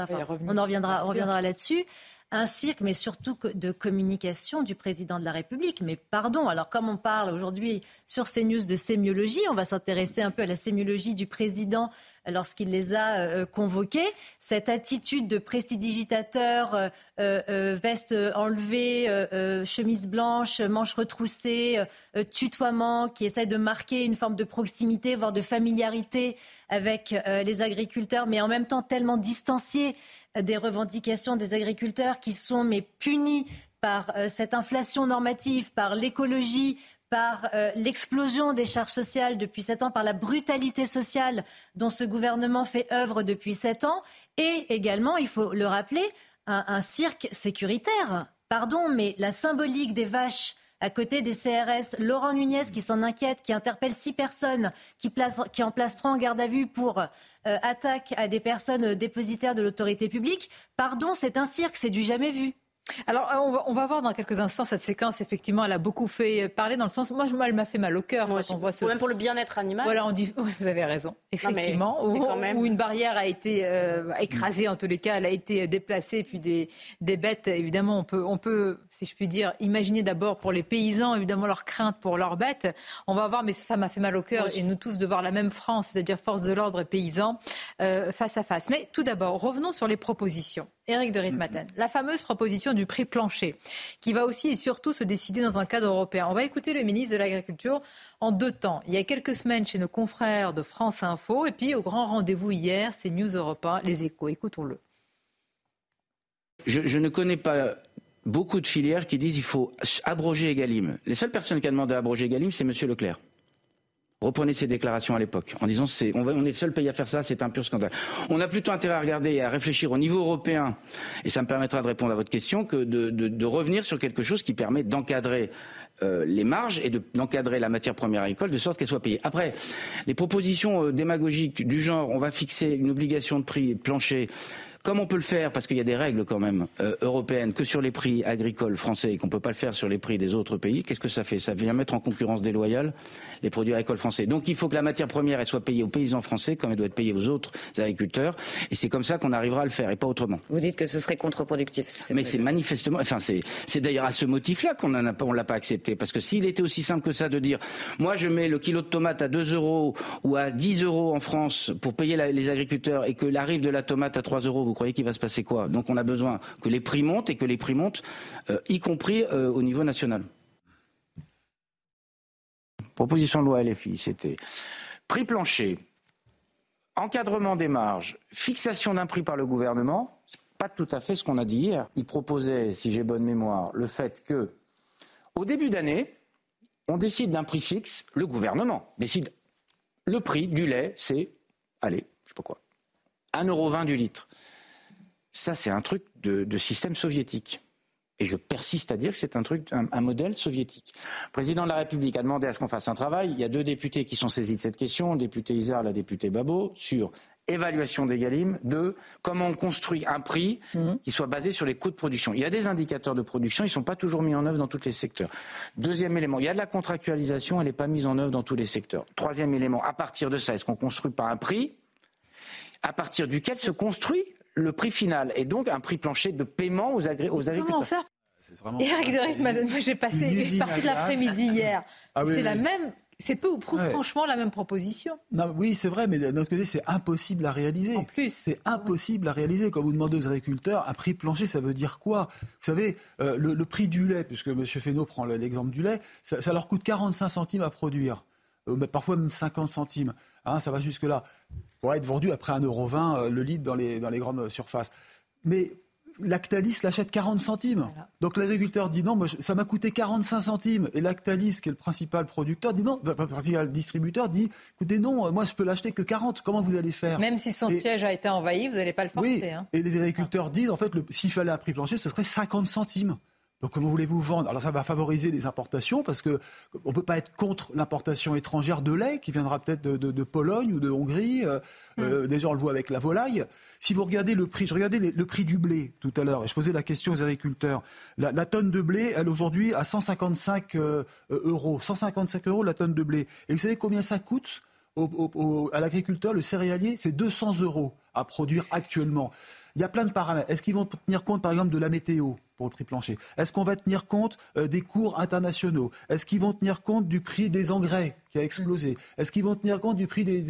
on en reviendra, on reviendra là-dessus un cirque, mais surtout de communication du président de la République. Mais pardon, alors comme on parle aujourd'hui sur CNews de sémiologie, on va s'intéresser un peu à la sémiologie du président lorsqu'il les a euh, convoqués. Cette attitude de prestidigitateur, euh, euh, veste enlevée, chemise blanche, manches retroussées, tutoiement, qui essaie de marquer une forme de proximité, voire de familiarité avec les agriculteurs, mais en même temps tellement distancié des revendications des agriculteurs qui sont mais punis par euh, cette inflation normative, par l'écologie, par euh, l'explosion des charges sociales depuis sept ans, par la brutalité sociale dont ce gouvernement fait œuvre depuis sept ans, et également, il faut le rappeler, un cirque sécuritaire. Pardon, mais la symbolique des vaches à côté des CRS, Laurent Nunez qui s'en inquiète, qui interpelle six personnes, qui, qui en place en garde à vue pour euh, attaque à des personnes dépositaires de l'autorité publique. Pardon, c'est un cirque, c'est du jamais vu. Alors, euh, on va, voir dans quelques instants cette séquence. Effectivement, elle a beaucoup fait parler dans le sens. Moi, elle m'a fait mal au cœur. Moi, on voit ce... Même pour le bien-être animal. Voilà, on dit. [LAUGHS] vous avez raison. Effectivement, où, une barrière a été euh, écrasée en tous les cas, elle a été déplacée, puis des, des bêtes. Évidemment, on peut, on peut, si je puis dire, imaginer d'abord pour les paysans, évidemment leur crainte pour leurs bêtes. On va voir, mais ça m'a fait mal au cœur et nous tous de voir la même France, c'est-à-dire force de l'ordre et paysans euh, face à face. Mais tout d'abord, revenons sur les propositions. Éric de Ritmaten, la fameuse proposition du prix plancher, qui va aussi et surtout se décider dans un cadre européen. On va écouter le ministre de l'Agriculture en deux temps. Il y a quelques semaines chez nos confrères de France Info, et puis au grand rendez-vous hier, c'est News Europe les échos. Écoutons-le. Je, je, ne connais pas beaucoup de filières qui disent qu'il faut abroger Egalim. Les seules personnes qui ont demandé à abroger Egalim, c'est M. Leclerc. Reprenez ses déclarations à l'époque en disant c'est, on, on, est le seul pays à faire ça, c'est un pur scandale. On a plutôt intérêt à regarder et à réfléchir au niveau européen, et ça me permettra de répondre à votre question, que de, de, de revenir sur quelque chose qui permet d'encadrer euh, les marges et d'encadrer la matière première agricole de sorte qu'elle soit payée. Après, les propositions euh, démagogiques du genre on va fixer une obligation de prix plancher comme on peut le faire, parce qu'il y a des règles quand même euh, européennes, que sur les prix agricoles français et qu'on ne peut pas le faire sur les prix des autres pays, qu'est-ce que ça fait? Ça vient mettre en concurrence déloyale les produits agricoles français. Donc il faut que la matière première elle soit payée aux paysans français comme elle doit être payée aux autres agriculteurs. Et c'est comme ça qu'on arrivera à le faire et pas autrement. Vous dites que ce serait contre-productif. Mais c'est manifestement, enfin c'est, c'est d'ailleurs à ce motif-là qu'on ne on l'a pas accepté. Parce que s'il était aussi simple que ça de dire, moi je mets le kilo de tomate à 2 euros ou à 10 euros en France pour payer les agriculteurs et que l'arrive de la tomate à 3 euros, vous croyez qu'il va se passer quoi? Donc on a besoin que les prix montent et que les prix montent, euh, y compris euh, au niveau national. Proposition de loi LFI, c'était prix plancher, encadrement des marges, fixation d'un prix par le gouvernement. Pas tout à fait ce qu'on a dit hier. Il proposait, si j'ai bonne mémoire, le fait que, au début d'année, on décide d'un prix fixe, le gouvernement décide le prix du lait, c'est, allez, je sais pas quoi, 1,20€ du litre. Ça, c'est un truc de, système soviétique. Et je persiste à dire que c'est un truc, un, modèle soviétique. Le président de la République a demandé à ce qu'on fasse un travail. Il y a deux députés qui sont saisis de cette question, le député Isard, la députée Babo, sur évaluation des Galim, deux, comment on construit un prix mhm. qui soit basé sur les coûts de production. Il y a des indicateurs de production, ils ne sont pas toujours mis en œuvre dans tous les secteurs. Deuxième élément, il y a de la contractualisation, elle n'est pas mise en œuvre dans tous les secteurs. Troisième élément, à partir de ça, est-ce qu'on construit pas un prix? À partir duquel se construit le prix final et donc un prix plancher de paiement aux, agriculteurs. Comment faire Eric de moi j'ai passé une partie de l'après-midi hier. Ah c'est la même. C'est peu ou prou, franchement, la même proposition. Non, oui, c'est vrai, mais d'un autre côté, c'est impossible à réaliser. En plus. C'est impossible à réaliser. Quand vous demandez aux agriculteurs, un prix plancher, ça veut dire quoi? Vous savez, euh, le, prix du lait, puisque M. Fesneau prend l'exemple du lait, ça, leur coûte 45 centimes à produire. Euh, parfois même 50 centimes. Hein, ça va jusque-là pourrait être vendu après 1,20€ euh, le litre dans les, dans les grandes surfaces. Mais Lactalis l'achète 40 centimes. Donc l'agriculteur dit non, moi, ça m'a coûté 45 centimes. Et Lactalis, qui est le principal producteur, dit non, le principal distributeur dit écoutez, non, moi je peux l'acheter que 40. Comment vous allez faire? Même si son siège a été envahi, vous n'allez pas le forcer. Oui. Hein. Et les agriculteurs disent en fait, s'il fallait un prix plancher, ce serait 50 centimes. Donc comment voulez-vous vendre? Alors ça va favoriser les importations parce que on peut pas être contre l'importation étrangère de lait qui viendra peut-être de, Pologne ou de Hongrie. Euh, mm. euh, déjà on le voit avec la volaille. Si vous regardez le prix, je regardais le prix du blé tout à l'heure et je posais la question aux agriculteurs. La, tonne de blé, elle aujourd'hui à 155 euh, euros, 155 euros la tonne de blé. Et vous savez combien ça coûte? À l'agriculteur, le céréalier, c'est 200 euros à produire actuellement. Il y a plein de paramètres. Est-ce qu'ils vont tenir compte, par exemple, de la météo pour le prix plancher? Est-ce qu'on va tenir compte euh, des cours internationaux? Est-ce qu'ils vont tenir compte du prix des engrais qui a explosé? Est-ce qu'ils vont tenir compte du prix des,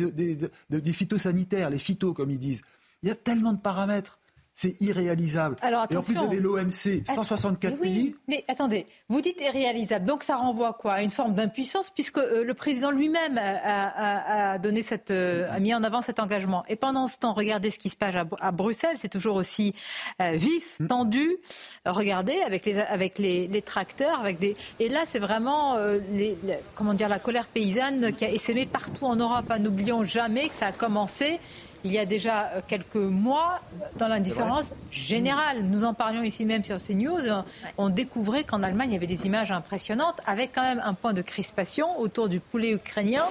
des phytosanitaires, les phytos, comme ils disent? Il y a tellement de paramètres c'est irréalisable. et en plus, vous avez l'OMC, 164 pays. Mais attendez, vous dites irréalisable, donc ça renvoie quoi? À une forme d'impuissance, puisque euh, le président lui-même a, donné cette, euh, a mis en avant cet engagement. Et pendant ce temps, regardez ce qui se passe à, Bruxelles, c'est toujours aussi euh, vif, hmm. tendu. Regardez avec les, avec les, tracteurs, avec des. Et là, c'est vraiment les, comment dire la colère paysanne qui a essaimé partout en Europe. Hein, n'oublions jamais que ça a commencé il y a déjà euh, quelques mois dans l'indifférence générale. Nous en parlions ici même sur CNews. On découvrait qu'en Allemagne, il y avait des images impressionnantes avec quand même un point de crispation autour du poulet ukrainien.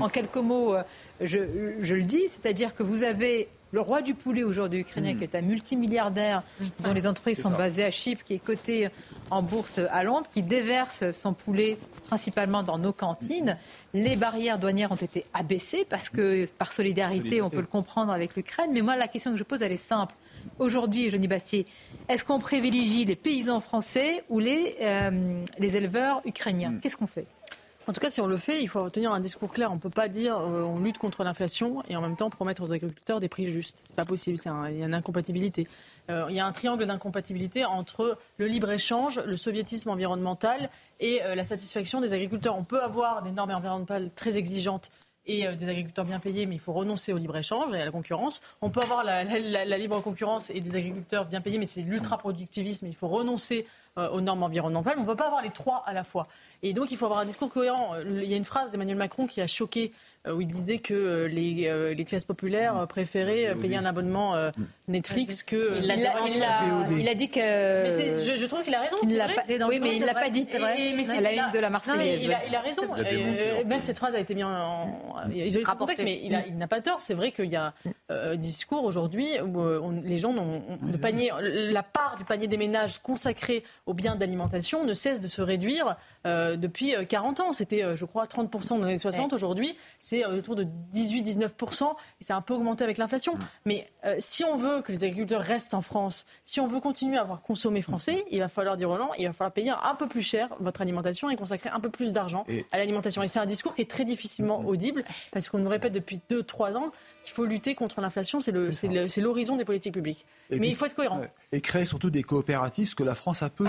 En quelques mots, euh, je, je le dis, c'est-à-dire que vous avez le roi du poulet aujourd'hui ukrainien, mm. qui est un multimilliardaire, dont les entreprises sont basées à Chypre, qui est coté en bourse à Londres, qui déverse son poulet principalement dans nos cantines. Les barrières douanières ont été abaissées parce que, par solidarité, on peut le comprendre avec l'Ukraine. Mais moi, la question que je pose, elle est simple. Aujourd'hui, Jeannie Bastier, est-ce qu'on privilégie les paysans français ou les, euh, les éleveurs ukrainiens? Mm. Qu'est-ce qu'on fait? En tout cas, si on le fait, il faut tenir un discours clair. On ne peut pas dire euh, on lutte contre l'inflation et en même temps promettre aux agriculteurs des prix justes. C'est pas possible. il y a une incompatibilité. Euh, il y a un triangle d'incompatibilité entre le libre-échange, le soviétisme environnemental et euh, la satisfaction des agriculteurs. On peut avoir des normes environnementales très exigeantes et des agriculteurs bien payés, mais il faut renoncer au libre-échange et à la concurrence. On peut avoir la, libre concurrence et des agriculteurs bien payés, mais c'est l'ultra-productivisme. Il faut renoncer aux normes environnementales. On ne peut pas avoir les trois à la fois. Et donc, il faut avoir un discours cohérent. Il y a une phrase d'Emmanuel Macron qui a choqué où il disait que les, les classes populaires préféraient payer un abonnement Netflix que. Il, a, il, a, dit que. Mais je, je, trouve qu'il a raison. Il pas, oui, mais il ne l'a pas dit. Mais c'est la une de la Marseillaise. il, a, il, a, raison. même cette phrase a été mise en, isolée de contexte, mais il n'a pas tort. C'est vrai qu'il y a un discours aujourd'hui où les gens ont, de panier, la part du panier des ménages consacré aux biens d'alimentation ne cesse de se réduire depuis 40 ans. C'était, je crois, 30% dans les années 60. Aujourd'hui, c'est autour de 18-19%. Et c'est un peu augmenté avec l'inflation. Mais si on veut que les agriculteurs restent en France, si on veut continuer à avoir consommé français, il va falloir dire aux gens, il va falloir payer un peu plus cher votre alimentation et consacrer un peu plus d'argent à l'alimentation. Et c'est un discours qui est très difficilement audible parce qu'on nous répète depuis 2-3 ans qu'il faut lutter contre l'inflation, c'est l'horizon des politiques publiques. Mais il faut être cohérent. Et créer surtout des coopératives, ce que la France a peu.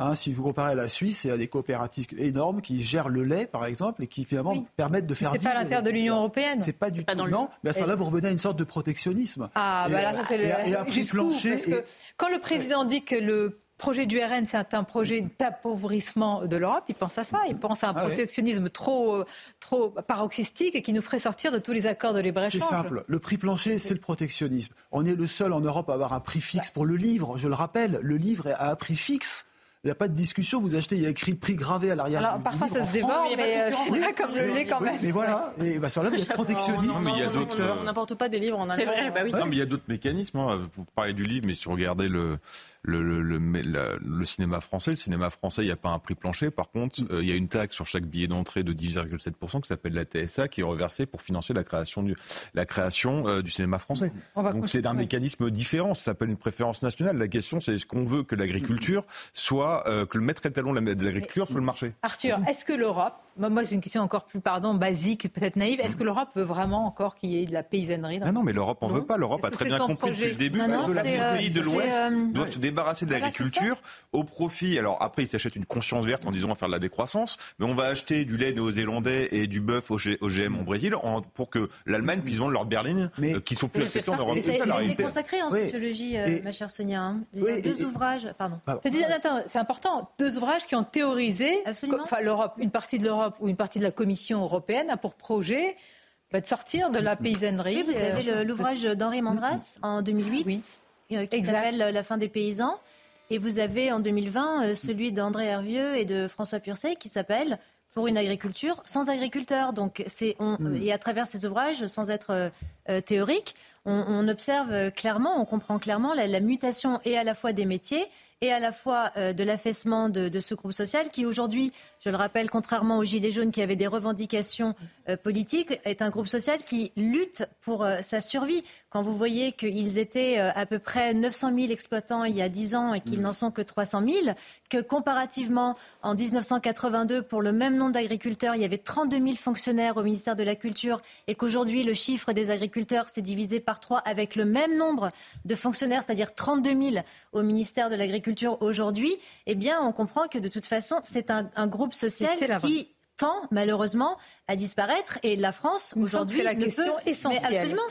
Hein, si vous comparez à la Suisse, il y a des coopératives énormes qui gèrent le lait, par exemple, et qui finalement permettent de faire. C'est pas à l'intérieur de l'Union européenne. C'est pas du tout. non, mais à ce là vous revenez à une sorte de protectionnisme. Ah, bah là, ça c'est le. Et, [LAUGHS] parce que quand le président dit que le projet du RN, c'est un projet d'appauvrissement de l'Europe. Il pense à ça. Il pense à un ah protectionnisme trop, trop paroxystique et qui nous ferait sortir de tous les accords de libre-échange. C'est simple. Le prix plancher, c'est le protectionnisme. On est le seul en Europe à avoir un prix fixe pour le livre. Je le rappelle, le livre a un prix fixe. Il n'y a pas de discussion. Vous achetez, il y a écrit prix gravé à l'arrière. Alors parfois ça se dévore, mais euh, c'est pas comme le lait quand même. mais voilà. Et bah, sur là, il y a protectionnisme. il y a d'autres. On n'importe pas des livres en C'est vrai, bah oui. Non, mais il y a d'autres mécanismes. Hein. Vous parlez du livre, mais si vous regardez le le, le, le, le, cinéma français. Le cinéma français, il n'y a pas un prix plancher. Par contre, mm. euh, il y a une taxe sur chaque billet d'entrée de 10,7% qui s'appelle la TSA, qui est reversée pour financer la création du, la création, euh, du cinéma français. Donc c'est un mécanisme différent. Ça s'appelle une préférence nationale. La question, c'est est-ce qu'on veut que l'agriculture soit, euh, que le maître étalon de l'agriculture soit le marché? Arthur, est-ce que l'Europe moi, c'est une question encore plus, pardon, basique, peut-être naïve. Est-ce que l'Europe veut vraiment encore qu'il y ait de la paysannerie Non, mais l'Europe en veut pas. L'Europe a très bien compris depuis le début que les pays de l'Ouest euh, doivent se débarrasser de l'agriculture au profit. Alors après, ils s'achètent une conscience verte en disant on va faire de la décroissance, mais on va acheter du lait néo-zélandais et du bœuf OGM au Brésil pour que l'Allemagne puisse vendre leurs berlines euh, qui sont plus acceptées en Europe. C'est ça, consacré en sociologie, euh, ma chère Sonia. Hein. deux ouvrages, pardon. C'est important. Deux ouvrages qui ont théorisé, l'Europe, une partie de l'Europe ou une partie de la Commission européenne a pour projet bah, de sortir de la paysannerie. vous avez euh, l'ouvrage d'Henri Mandras en 2008 euh, qui s'appelle La fin des paysans. Et vous avez en 2020 euh, celui d'André Hervieux et de François Pursey qui s'appelle Pour une agriculture sans agriculteurs. Donc, c'est mm. et à travers ces ouvrages, sans être théorique, on, observe clairement, on comprend clairement la, mutation et à la fois des métiers et à la fois euh, de l'affaissement de, ce groupe social qui aujourd'hui, je le rappelle, contrairement aux Gilets jaunes qui avaient des revendications euh, politiques, est un groupe social qui lutte pour euh, sa survie. Quand vous voyez qu'ils étaient à peu près 900 000 exploitants il y a 10 ans et qu'ils n'en sont que 300 000, que comparativement en 1982, pour le même nombre d'agriculteurs, il y avait 32 000 fonctionnaires au ministère de la Culture et qu'aujourd'hui le chiffre des agriculteurs s'est divisé par trois avec le même nombre de fonctionnaires, c'est-à-dire 32 000 au ministère de l'Agriculture aujourd'hui, eh bien, on comprend que de toute façon, c'est un, un, groupe social qui tend malheureusement à disparaître. Et la France, aujourd'hui, c'est la question essentielle. Mais absolument,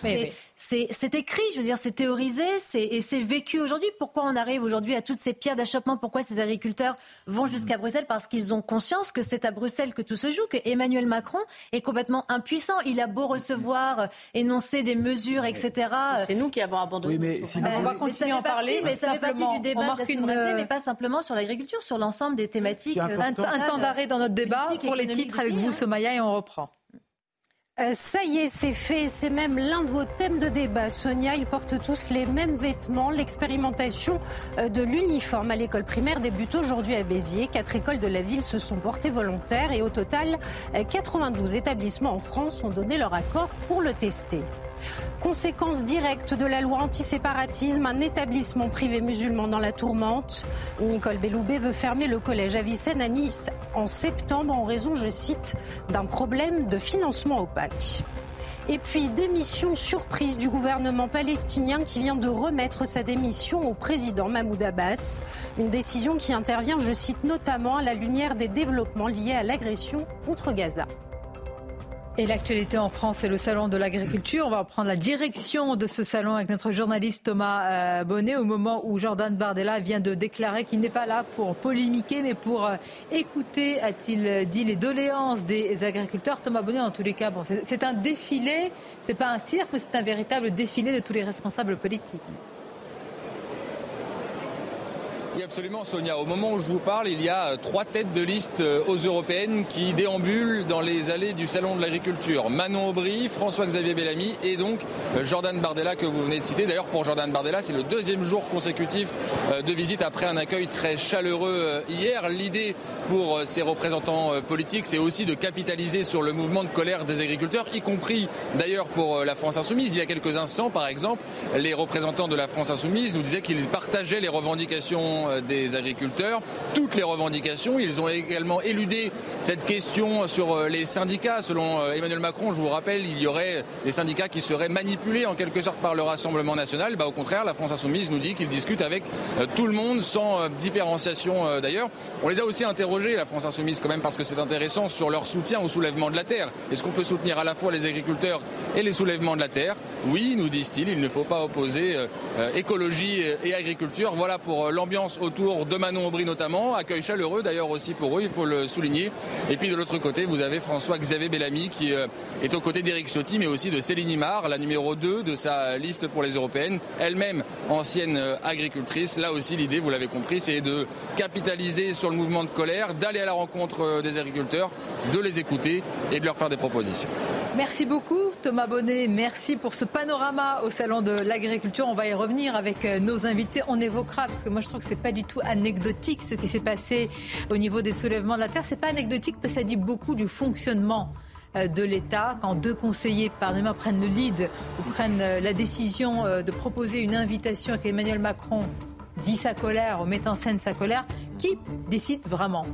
c'est écrit, je veux dire, c'est théorisé et c'est vécu aujourd'hui. Pourquoi on arrive aujourd'hui à toutes ces pierres d'achoppement? Pourquoi ces agriculteurs vont jusqu'à Bruxelles? Parce qu'ils ont conscience que c'est à Bruxelles que tout se joue, que Emmanuel Macron est complètement impuissant. Il a beau recevoir, euh, énoncer des mesures, etc. C'est nous qui avons abandonné. Oui, mais on va continuer à en parler. Mais ça fait partie du débat de la souveraineté, mais pas simplement sur l'agriculture, sur l'ensemble des thématiques. Un, un temps d'arrêt dans notre débat pour les avec vous, Somaya, et on reprend. Euh, ça y est, c'est fait. C'est même l'un de vos thèmes de débat. Sonia, ils portent tous les mêmes vêtements. L'expérimentation euh, de l'uniforme à l'école primaire débute aujourd'hui à Béziers. Quatre écoles de la ville se sont portées volontaires et au total, 92 euh, établissements en France ont donné leur accord pour le tester. Conséquence directe de la loi antiséparatisme, un établissement privé musulman dans la tourmente. Nicole Belloubet veut fermer le collège Avicenne à Nice en septembre en raison, je cite, d'un problème de financement opaque. Et puis démission surprise du gouvernement palestinien qui vient de remettre sa démission au président Mahmoud Abbas. Une décision qui intervient, je cite notamment, à la lumière des développements liés à l'agression contre Gaza. Et l'actualité en France, c'est le salon de l'agriculture. On va prendre la direction de ce salon avec notre journaliste Thomas euh, Bonnet au moment où Jordan Bardella vient de déclarer qu'il n'est pas là pour polémiquer, mais pour euh, écouter, a-t-il dit, les doléances des agriculteurs. Thomas Bonnet, en tous les cas, bon, c'est un défilé, c'est pas un cirque, c'est un véritable défilé de tous les responsables politiques. Oui, absolument, Sonia. Au moment où je vous parle, il y a trois têtes de liste euh, aux européennes qui déambulent dans les allées du Salon de l'agriculture. Manon Aubry, François-Xavier Bellamy et donc euh, Jordan Bardella que vous venez de citer. D'ailleurs, pour Jordan Bardella, c'est le deuxième jour consécutif euh, de visite après un accueil très chaleureux hier. L'idée pour ces représentants politiques, c'est aussi de capitaliser sur le mouvement de colère des agriculteurs, y compris d'ailleurs pour la France Insoumise. Il y a quelques instants, par exemple, les représentants de la France Insoumise nous disaient qu'ils partageaient les revendications euh, des agriculteurs, toutes les revendications. Ils ont également éludé cette question sur euh, les syndicats. Selon euh, Emmanuel Macron, je vous rappelle, il y aurait des syndicats qui seraient manipulés en quelque sorte par le Rassemblement national. Bah, au contraire, la France insoumise nous dit qu'ils discutent avec tout le monde sans différenciation d'ailleurs. On les a aussi interrogés, la France insoumise quand même, parce que c'est intéressant sur leur soutien au soulèvement de la terre. Est-ce qu'on peut soutenir à la fois les agriculteurs et les soulèvements de la terre? Oui, nous disent-ils, il ne faut pas opposer écologie et agriculture. Voilà pour l'ambiance autour de Manon Aubry notamment, accueil chaleureux d'ailleurs aussi pour eux, il faut le souligner. Et puis de l'autre côté, vous avez François-Xavier Bellamy qui euh, est aux côtés d'Éric Ciotti, mais aussi de Céline Imar, la numéro 2 de sa liste pour les européennes, elle-même ancienne euh, agricultrice. Là aussi, l'idée, vous l'avez compris, c'est de capitaliser sur le mouvement de colère, d'aller à la rencontre euh, des agriculteurs, de les écouter et de leur faire des propositions. Merci beaucoup Thomas Bonnet. Merci pour ce panorama au salon de l'agriculture. On va y revenir avec nos invités. On évoquera, parce que moi je trouve que c'est pas du tout anecdotique ce qui s'est passé au niveau des soulèvements de la terre. C'est pas anecdotique parce que ça dit beaucoup du fonctionnement euh, de l'État, quand deux conseillers, pardonnez-moi, prennent le lead ou prennent euh, la décision euh, de proposer une invitation avec Emmanuel Macron dit sa colère, ou met en scène sa colère, qui décide vraiment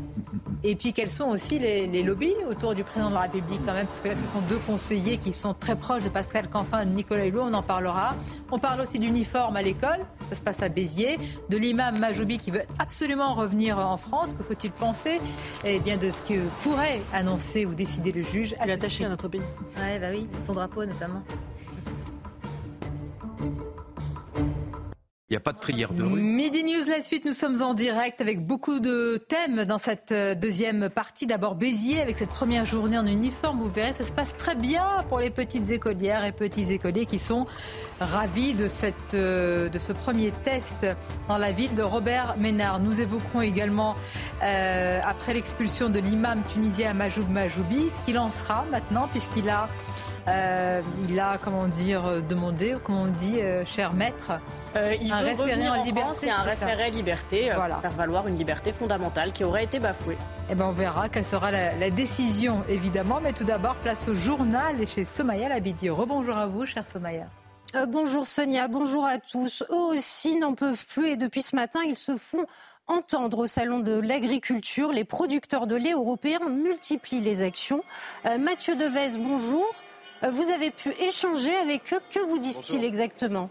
Et puis quels sont aussi les, lobbies autour du président de la République quand même, parce que là ce sont deux conseillers qui sont très proches de Pascal Canfin et de Nicolas Hulot, on en parlera. On parle aussi d'uniforme à l'école, ça se passe à Béziers, de l'imam Majoubi qui veut absolument revenir en France, que faut-il penser Eh bien de ce que pourrait annoncer ou décider le juge. À attaché à notre pays. Ouais, bah oui, son drapeau notamment. Il n'y a pas de prière de rue. Midi News, la suite, nous sommes en direct avec beaucoup de thèmes dans cette euh, deuxième partie. D'abord Béziers avec cette première journée en uniforme. Vous verrez, ça se passe très bien pour les petites écolières et petits écoliers qui sont ravis de, cette, euh, de ce premier test dans la ville de Robert Ménard. Nous évoquerons également, euh, après l'expulsion de l'imam tunisien Majoub Majoubi, ce qu'il en sera maintenant puisqu'il a euh, il a, comment dire, demandé, comment on dit, euh, cher maître, euh, il un référé en, liberté. C'est un référé liberté, voilà. faire valoir une liberté fondamentale qui aurait été bafouée. Eh ben, on verra quelle sera la, décision, évidemment. Mais tout d'abord, place au journal et chez Somaya Labidi. Rebonjour à vous, cher Somaya. bonjour Sonia, bonjour à tous. Eux aussi n'en peuvent plus et depuis ce matin, ils se font entendre au Salon de l'agriculture. Les producteurs de lait européens multiplient les actions. Mathieu Devez, bonjour. Euh, vous avez pu échanger avec eux. Que vous disent-ils exactement?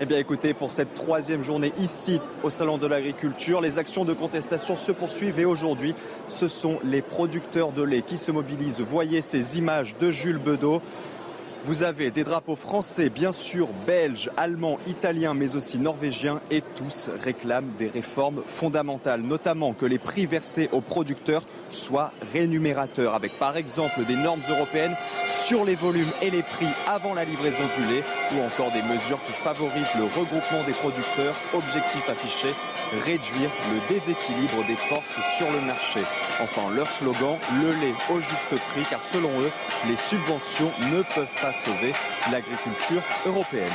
Eh bien écoutez, pour cette troisième journée ici au Salon de l'Agriculture, les actions de contestation se poursuivent et aujourd'hui, ce sont les producteurs de lait qui se mobilisent. Voyez ces images de Jules Bedeau. Vous avez des drapeaux français, bien sûr, belges, allemands, italiens, mais aussi norvégiens, et tous réclament des réformes fondamentales, notamment que les prix versés aux producteurs soient rémunérateurs, avec par exemple des normes européennes sur les volumes et les prix avant la livraison du lait, ou encore des mesures qui favorisent le regroupement des producteurs. Objectif affiché, réduire le déséquilibre des forces sur le marché. Enfin, leur slogan, le lait au juste prix, car selon eux, les subventions ne peuvent pas sauver l'agriculture européenne.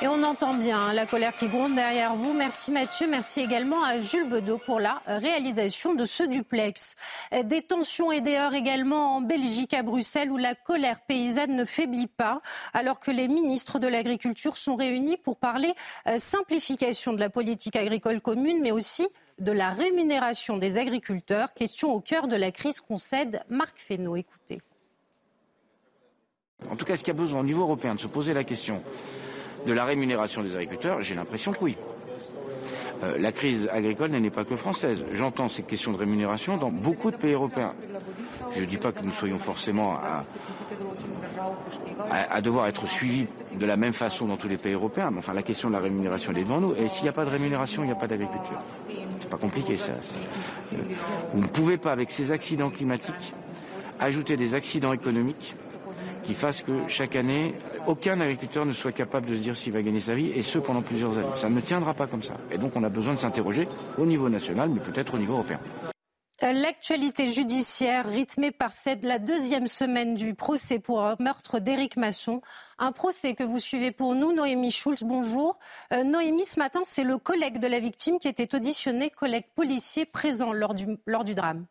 Et on entend bien hein, la colère qui gronde derrière vous. Merci Mathieu, merci également à Jules Bedeau pour la réalisation de ce duplex. Des tensions et des heures également en Belgique, à Bruxelles, où la colère paysanne ne faiblit pas, alors que les ministres de l'Agriculture sont réunis pour parler euh, simplification de la politique agricole commune, mais aussi de la rémunération des agriculteurs. Question au cœur de la crise concède Marc Fesneau. Écoutez. En tout cas, est-ce qu'il y a besoin au niveau européen de se poser la question de la rémunération des agriculteurs J'ai l'impression que oui. Euh, la crise agricole n'est pas que française. J'entends ces questions de rémunération dans beaucoup de pays européens. Je ne dis pas que nous soyons forcément à, devoir être suivis de la même façon dans tous les pays européens, mais enfin la question de la rémunération est devant nous. Et s'il n'y a pas de rémunération, il n'y a pas d'agriculture. C'est pas compliqué ça. Euh, vous ne pouvez pas, avec ces accidents climatiques, ajouter des accidents économiques qui fassent que chaque année, aucun agriculteur ne soit capable de se dire s'il va gagner sa vie, et ce pendant plusieurs années. Ça ne tiendra pas comme ça. Et donc on a besoin de s'interroger au niveau national, mais peut-être au niveau européen. Euh, l'actualité judiciaire rythmée par cette, la deuxième semaine du procès pour meurtre d'Éric Masson. Un procès que vous suivez pour nous, Noémie Schulz. Bonjour. Euh, Noémie, ce matin, c'est le collègue de la victime qui était auditionné, collègue policier présent lors du, lors du drame.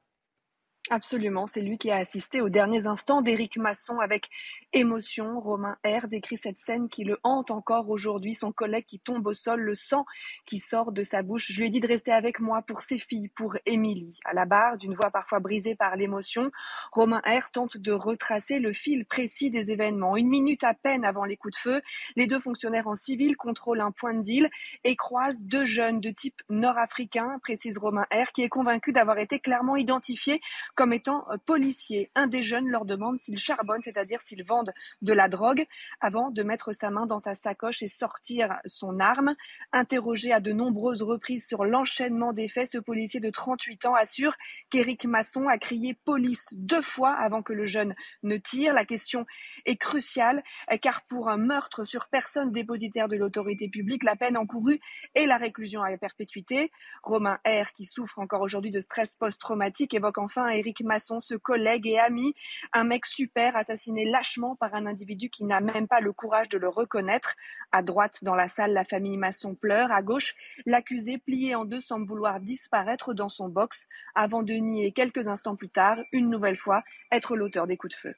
Absolument, c'est lui qui a assisté aux derniers instants d'Éric Masson avec émotion. Romain R décrit cette scène qui le hante encore aujourd'hui, son collègue qui tombe au sol, le sang qui sort de sa bouche. Je lui ai dit de rester avec moi pour ses filles, pour Émilie. À la barre, d'une voix parfois brisée par l'émotion, Romain R tente de retracer le fil précis des événements. Une minute à peine avant les coups de feu, les deux fonctionnaires en civil contrôlent un point de deal et croisent deux jeunes de type nord-africain, précise Romain R, qui est convaincu d'avoir été clairement identifié comme étant euh, policiers. Un des jeunes leur demande s'ils charbonnent, c'est-à-dire s'ils vendent de la drogue, avant de mettre sa main dans sa sacoche et sortir son arme. Interrogé à de nombreuses reprises sur l'enchaînement des faits, ce policier de 38 ans assure qu'Éric Masson a crié police deux fois avant que le jeune ne tire. La question est cruciale car pour un meurtre sur personne dépositaire de l'autorité publique, la peine encourue est la réclusion à perpétuité. Romain R, qui souffre encore aujourd'hui de stress post-traumatique, évoque enfin Éric Masson, ce collègue et ami, un mec super assassiné lâchement par un individu qui n'a même pas le courage de le reconnaître. À droite, dans la salle, la famille Masson pleure. À gauche, l'accusé, plié en deux, semble vouloir disparaître dans son box avant de nier quelques instants plus tard, une nouvelle fois, être l'auteur des coups de feu.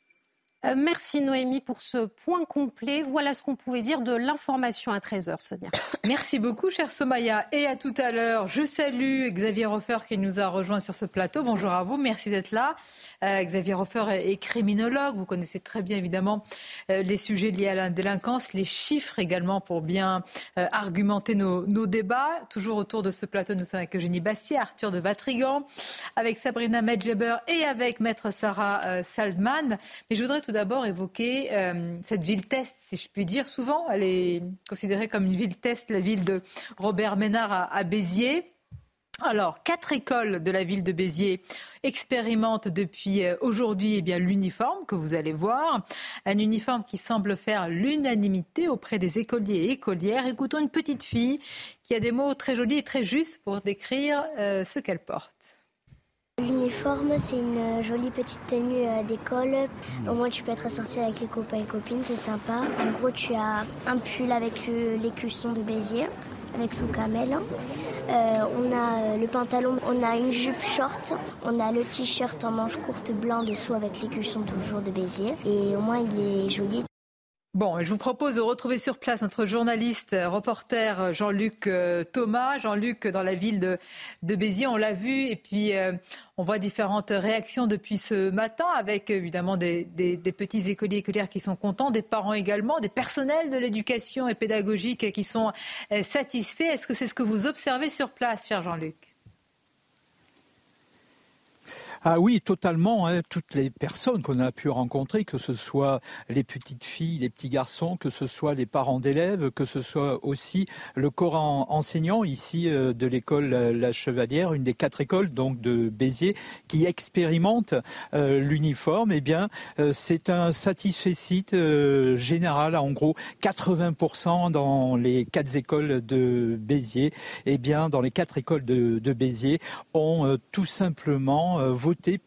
Euh, merci Noémie pour ce point complet. Voilà ce qu'on pouvait dire de l'information à 13h, Sonia. [COUGHS] Merci beaucoup, cher Somaya. Et à tout à l'heure. Je salue Xavier Roffer qui nous a rejoint sur ce plateau. Bonjour à vous, merci d'être là. Euh, Xavier Roffer est, criminologue. Vous connaissez très bien, évidemment, euh, les sujets liés à la délinquance, les chiffres également pour bien argumenter nos, débats. Toujours autour de ce plateau, nous sommes avec Eugénie Bastier, Arthur de Vatrigan, avec Sabrina Medjeber et avec Maître Sarah Saldman. Mais je voudrais d'abord évoquer euh, cette ville test, si je puis dire. Souvent, elle est considérée comme une ville test, la ville de Robert Ménard à, Béziers. Alors, quatre écoles de la ville de Béziers expérimentent depuis euh, aujourd'hui eh bien l'uniforme que vous allez voir, un uniforme qui semble faire l'unanimité auprès des écoliers et écolières. Écoutons une petite fille qui a des mots très jolis et très justes pour décrire euh, ce qu'elle porte. L'uniforme, c'est une jolie petite tenue euh, d'école. Au moins, tu peux être assorti avec les copains et copines, c'est sympa. En gros, tu as un pull avec l'écusson de Béziers, avec Lou Camel. Euh, on a euh, le pantalon, on a une jupe short, on a le t-shirt en manche courte blanc dessous avec l'écusson toujours de Béziers. Et au moins, il est joli. Bon, je vous propose de retrouver sur place notre journaliste, euh, reporter euh, Jean-Luc euh, Thomas. Jean-Luc, dans la ville de, Béziers, on l'a vu. Et puis, on voit différentes réactions depuis ce matin, avec évidemment des, petits écoliers et écolières qui sont contents, des parents également, des personnels de l'éducation et pédagogique qui sont satisfaits. Est-ce que c'est ce que vous observez sur place, cher Jean-Luc? Ah oui, totalement. Hein. Toutes les personnes qu'on a pu rencontrer, que ce soit les petites filles, les petits garçons, que ce soit les parents d'élèves, que ce soit aussi le corps enseignant ici euh, de l'école La Chevalière, une des quatre écoles donc de Béziers, qui expérimente euh, l'uniforme. Eh bien, euh, c'est un satisfait général, en gros 80% dans les quatre écoles de Béziers. Eh bien, dans les quatre écoles de, Béziers, ont tout simplement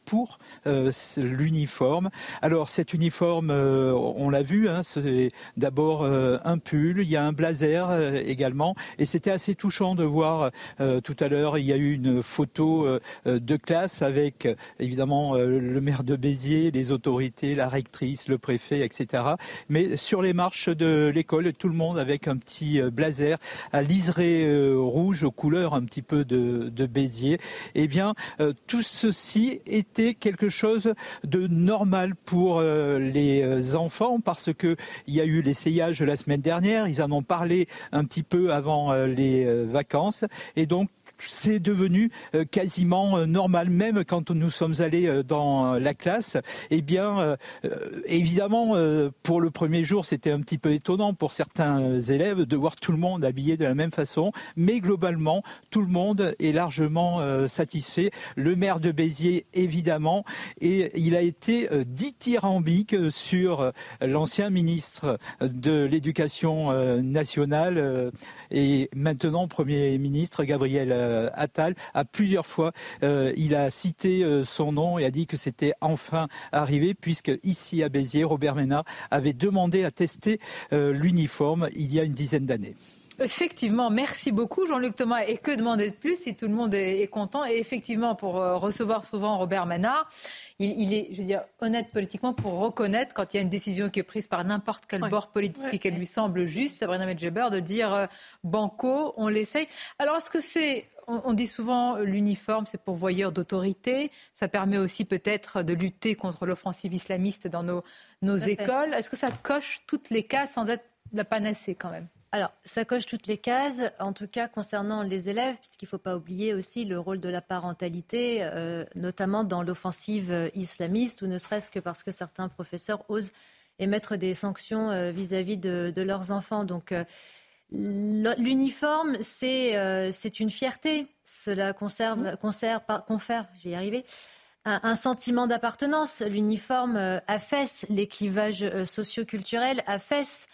pour euh, l'uniforme. Alors cet uniforme, euh, on l'a vu, hein, c'est d'abord euh, un pull, il y a un blazer également, et c'était assez touchant de voir tout à l'heure, il y a eu une photo de classe avec évidemment le maire de Béziers, les autorités, la rectrice, le préfet, etc. Mais sur les marches de l'école, tout le monde avec un petit blazer à liseré rouge aux couleurs un petit peu de, de Béziers. Eh bien, tout ceci était quelque chose de normal pour euh, les euh, enfants parce que il y a eu l'essayage la semaine dernière, ils en ont parlé un petit peu avant euh, les vacances. Et donc c'est devenu euh, quasiment euh, normal, même quand nous sommes allés euh, dans la classe. Eh bien, évidemment, pour le premier jour, c'était un petit peu étonnant pour certains élèves de voir tout le monde habillé de la même façon, mais globalement, tout le monde est largement satisfait. Le maire de Béziers, évidemment, et il a été dithyrambique sur l'ancien ministre de l'Éducation nationale et maintenant Premier ministre Gabriel Attal a plusieurs fois euh, il a cité euh, son nom et a dit que c'était enfin arrivé puisque ici à Béziers, Robert Ménard avait demandé à tester l'uniforme il y a une dizaine d'années. Effectivement, merci beaucoup Jean-Luc Thomas. Et que demander de plus si tout le monde est, content? Et effectivement, pour recevoir souvent Robert Ménard, il, est, je veux dire, honnête politiquement pour reconnaître quand il y a une décision qui est prise par n'importe quel bord politique et qu'elle lui semble juste, Sabrina Medjeber, de dire banco, on l'essaye. Alors, est-ce que c'est on, dit souvent euh, l'uniforme, c'est pour voyeur d'autorité. Ça permet aussi peut-être de lutter contre l'offensive islamiste dans nos, écoles. Est-ce que ça coche toutes les cases sans être la panacée quand même? Alors, ça coche toutes les cases, en tout cas concernant les élèves, puisqu'il ne faut pas oublier aussi le rôle de la parentalité, euh, notamment dans l'offensive euh, islamiste, ou ne serait-ce que parce que certains professeurs osent émettre des sanctions vis-à-vis de, leurs enfants. Donc, L'uniforme, euh, c'est une fierté. Cela conserve, conserve, confère, je vais y arriver, un, sentiment d'appartenance. L'uniforme euh, affaisse les clivages euh, socioculturels, affaisse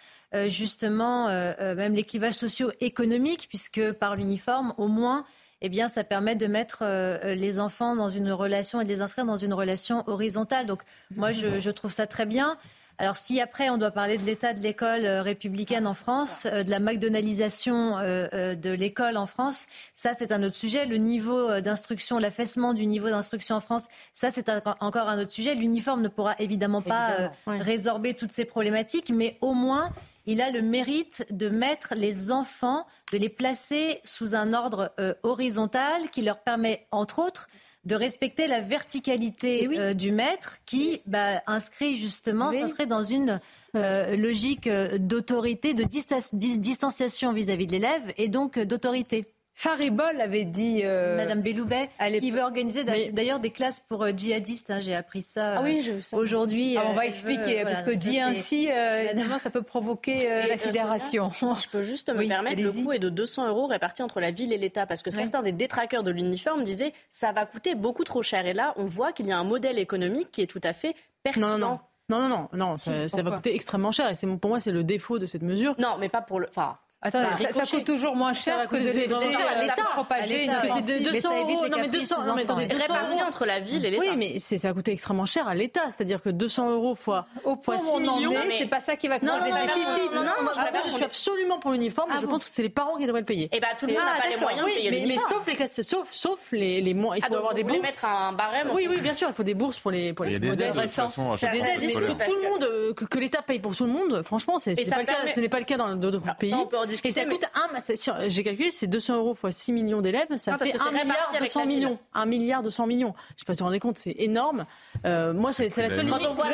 justement même les clivages socio-économiques, puisque par l'uniforme, au moins, eh bien, ça permet de mettre les enfants dans une relation et de les inscrire dans une relation horizontale. Donc, moi, je, je trouve ça très bien. Alors si après on doit parler de l'état de l'école euh, républicaine en France, euh, de la McDonaldisation euh, de l'école en France, ça c'est un autre sujet. Le niveau d'instruction, l'affaissement du niveau d'instruction en France, ça c'est encore un autre sujet. L'uniforme ne pourra évidemment pas résorber toutes ces problématiques, mais au moins il a le mérite de mettre les enfants, de les placer sous un ordre horizontal qui leur permet, entre autres, de respecter la verticalité eh euh, du maître qui bah, inscrit justement, s'inscrit dans une euh, logique euh, d'autorité, de distanciation vis-à-vis de l'élève et donc d'autorité. Faribol avait dit. Madame Belloubet, qui veut organiser d'ailleurs des classes pour djihadistes. Hein, j'ai appris ça, ah oui, aujourd'hui. Ah, on va expliquer, parce que dit ainsi, évidemment, ça peut provoquer la sidération. Si je peux juste me permettre, le coût est de 200 euros répartis entre la ville et l'État, parce que certains des détraqueurs de l'uniforme disaient ça va coûter beaucoup trop cher. Et là, on voit qu'il y a un modèle économique qui est tout à fait pertinent. Non, non. Non, non, non, non ça, ça va coûter extrêmement cher. Et pour moi, c'est le défaut de cette mesure. Non, mais pas pour le. Enfin, Attends, bah, ça, coûte toujours moins cher que de laisser à l'État propager Parce que c'est 200 euros. Non, mais 200, non, mais attendez, 200 euros entre la ville et l'État. Oui, mais ça a coûté extrêmement cher à l'État. C'est-à-dire que 200 euros fois, Au fois 6 millions. C'est pas ça qui va causer le déficit. Non, non, non, je suis absolument pour l'uniforme. Je pense que c'est les parents qui devraient le payer. Eh ben, tout le monde n'a pas les moyens de payer Mais sauf les classes, sauf, sauf les, les, il faut ah, avoir des bourses. mettre un barème. Oui, oui, bien sûr, il faut des bourses pour les, pour les modestes. C'est des aides. Que tout le monde, que l'État paye pour tout le monde, franchement, ce n'est pas le cas dans d'autres pays. Et ça coûte un j'ai calculé, c'est 200 euros fois 6 millions d'élèves, ça fait 1 milliard 200 millions. 1 milliard 200 millions. Je ne sais pas si vous vous rendez compte, c'est énorme. Euh, moi, c'est la seule limite. on voit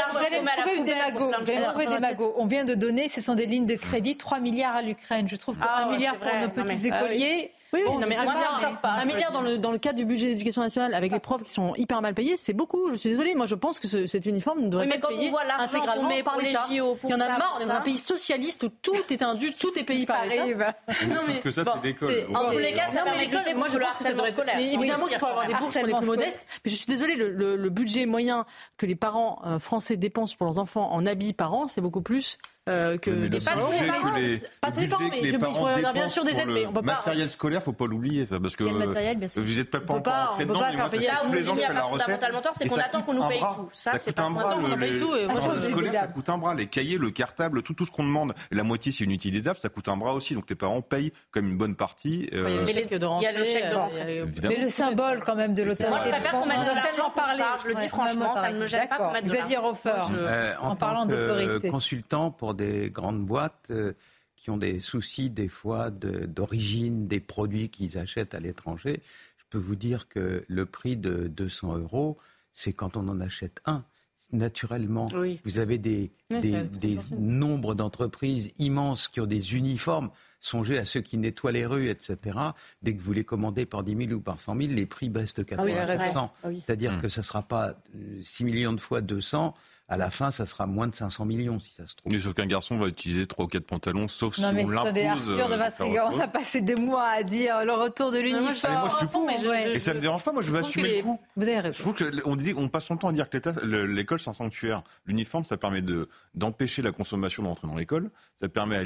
des magots. On vient de donner, ce sont des lignes de crédit, 3 milliards à l'Ukraine. Je trouve qu'un milliard pour nos petits écoliers. Oui, non, mais un milliard, un milliard dans, le, dans le cadre du budget d'éducation nationale avec les profs qui sont hyper mal payés, c'est beaucoup. Je suis désolée. Moi, je pense que ce, cet uniforme ne devrait pas être payé intégralement par l'État. Il y en a marre dans un pays socialiste où tout est indu, tout est payé par l'État. [LAUGHS] Non, mais que ça, c'est l'école. En tous les cas, ça d'éviter moi, je pense que ça devrait. Mais évidemment qu'il faut avoir des bourses pour les plus modestes. Mais je suis désolée, le budget moyen que les parents euh, français dépensent pour leurs enfants en habits par an, c'est beaucoup plus euh, que des pas que les, pas le budget mais je, il bien sûr des aides, mais on peut pas. Matériel scolaire, faut pas l'oublier ça, parce que matériel, bien sûr. vous n'êtes pas pas encore on peut pas faire payer tous les ans la fondamental c'est qu'on attend qu'on nous paye tout. Ça, c'est pas qu'on nous paye tout. Le scolaire, ça coûte un bras. Les cahiers, le cartable, tout tout ce qu'on demande, la moitié c'est inutilisable, ça coûte un bras aussi. Donc les parents payent comme une bonne partie. Il y a le chèque de rentrée. Mais le symbole quand même de l'autorité. Moi, je préfère qu'on mette de l'argent pour ça. Je le dis franchement, ça ne me gêne pas qu'on mette de l'argent. Xavier en parlant d'autorité. Consultant pour des grandes boîtes euh, qui ont des soucis des fois d'origine des produits qu'ils achètent à l'étranger. Je peux vous dire que le prix de 200 euros, c'est quand on en achète un. Naturellement. Vous avez des, des, nombres d'entreprises immenses qui ont des uniformes. Songez à ceux qui nettoient les rues, etc. Dès que vous les commandez par 10 000 ou par 100 000, les prix baissent de 80%. Ah oui. Ah C'est-à-dire Mmh. que ça ne sera pas euh, 6 millions de fois 200. À la fin, ça sera moins de 500 millions, si ça se trouve. Mais sauf qu'un garçon va utiliser trois ou quatre pantalons, sauf Non si mais on l'impose. Arthur de euh, autre on a passé des mois à dire le retour de l'uniforme. Mais moi, je suis pour. Mais je- Et ça me dérange pas, moi je que assumer les- le coup. Vous avez Je trouve que on dit, on passe son temps à dire que l'école c'est un sanctuaire. L'uniforme, ça permet de d'empêcher la consommation d'entrer dans l'école. Ça permet à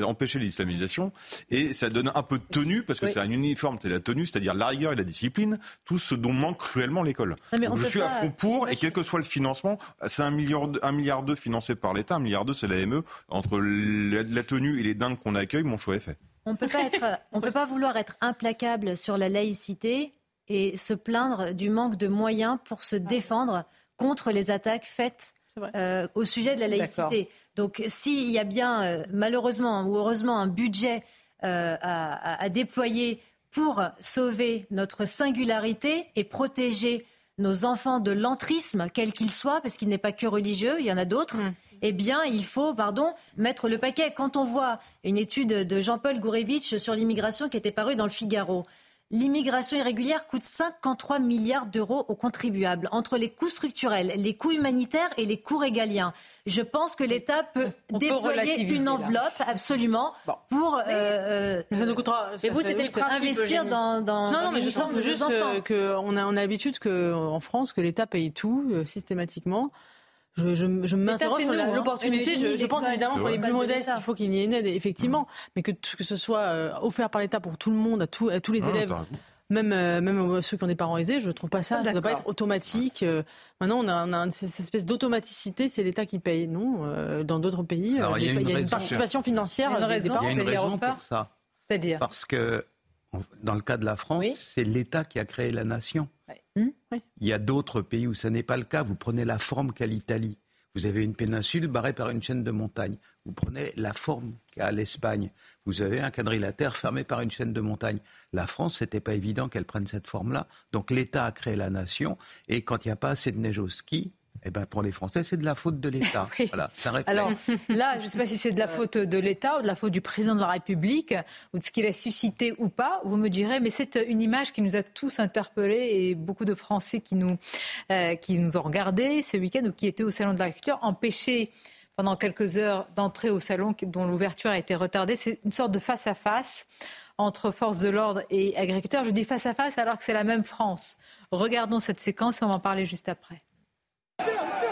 d'empêcher l'islamisation et ça donne un peu de tenue parce que Oui. c'est un uniforme, c'est la tenue, c'est-à-dire la rigueur et la discipline, tout ce dont manque cruellement l'école. Je suis à fond pour et quel que soit le financement, c'est un milliard, de- un milliard deux financé par l'État, un milliard deux c'est la ME. Entre la, tenue et les dingues qu'on accueille, mon choix est fait. On peut pas être, on peut pas vouloir être implacable sur la laïcité et se plaindre du manque de moyens pour se défendre contre les attaques faites euh, au sujet de la laïcité. Donc, s'il y a bien, euh, malheureusement ou heureusement, un budget euh, à, à- à déployer pour sauver notre singularité et protéger nos enfants de l'entrisme, quel qu'il soit, parce qu'il n'est pas que religieux, il y en a d'autres, eh bien, il faut, pardon, mettre le paquet. Quand on voit une étude de Jean-Paul Gourevitch sur l'immigration qui était parue dans le Figaro, L'immigration irrégulière coûte 53 milliards d'euros aux contribuables, entre les coûts structurels, les coûts humanitaires et les coûts régaliens. Je pense que l'État peut On déployer une là. enveloppe, absolument, pour euh, euh, Mais ça nous coûtera. Mais ça vous, c'était oui, le principe, investir dans- dans- Non, dans non, mais je trouve juste enfants. que, que on a, on a l'habitude que en France que l'État paye tout euh, systématiquement. Je, je, je m'interroge sur hein. l'opportunité. Je, pense évidemment pour les plus modestes, il faut qu'il y ait une aide, effectivement, mais que, que ce soit euh, offert par l'État pour tout le monde, à, tout- à tous les Ah, élèves. Même, euh, même ceux qui ont des parents aisés, je trouve pas ça. Ça doit pas être automatique. Euh, maintenant, on a, on a cette espèce d'automaticité, c'est l'État qui paye. Non, dans d'autres pays, il y a une il y a une raison. participation financière. Il y a une des- parents. Y a une raison pour ça. C'est-à-dire Parce que, dans le cas de la France, c'est l'État qui a créé la nation. Oui. Il y a d'autres pays où ce n'est pas le cas. Vous prenez la forme qu'a l'Italie. Vous avez une péninsule barrée par une chaîne de montagnes. Vous prenez la forme qu'a l'Espagne. Vous avez un quadrilatère fermé par une chaîne de montagnes. La France, c'était pas évident qu'elle prenne cette forme-là. Donc l'État a créé la nation. Et quand il n'y a pas assez de neige au ski, eh ben pour les Français, c'est de la faute de l'État. [LAUGHS] Voilà. Alors [LAUGHS] là, je ne sais pas si c'est de la faute de l'État ou de la faute du président de la République ou de ce qu'il a suscité ou pas. Vous me direz, mais c'est une image qui nous a tous interpellés et beaucoup de Français qui nous, euh, qui nous ont regardés ce week-end ou qui étaient au Salon de l'Agriculture, empêchés pendant quelques heures d'entrer au salon dont l'ouverture a été retardée. C'est une sorte de face-à-face entre forces de l'ordre et agriculteurs. Je dis face-à-face alors que c'est la même France. Regardons cette séquence et on va en parler juste après. Still, still.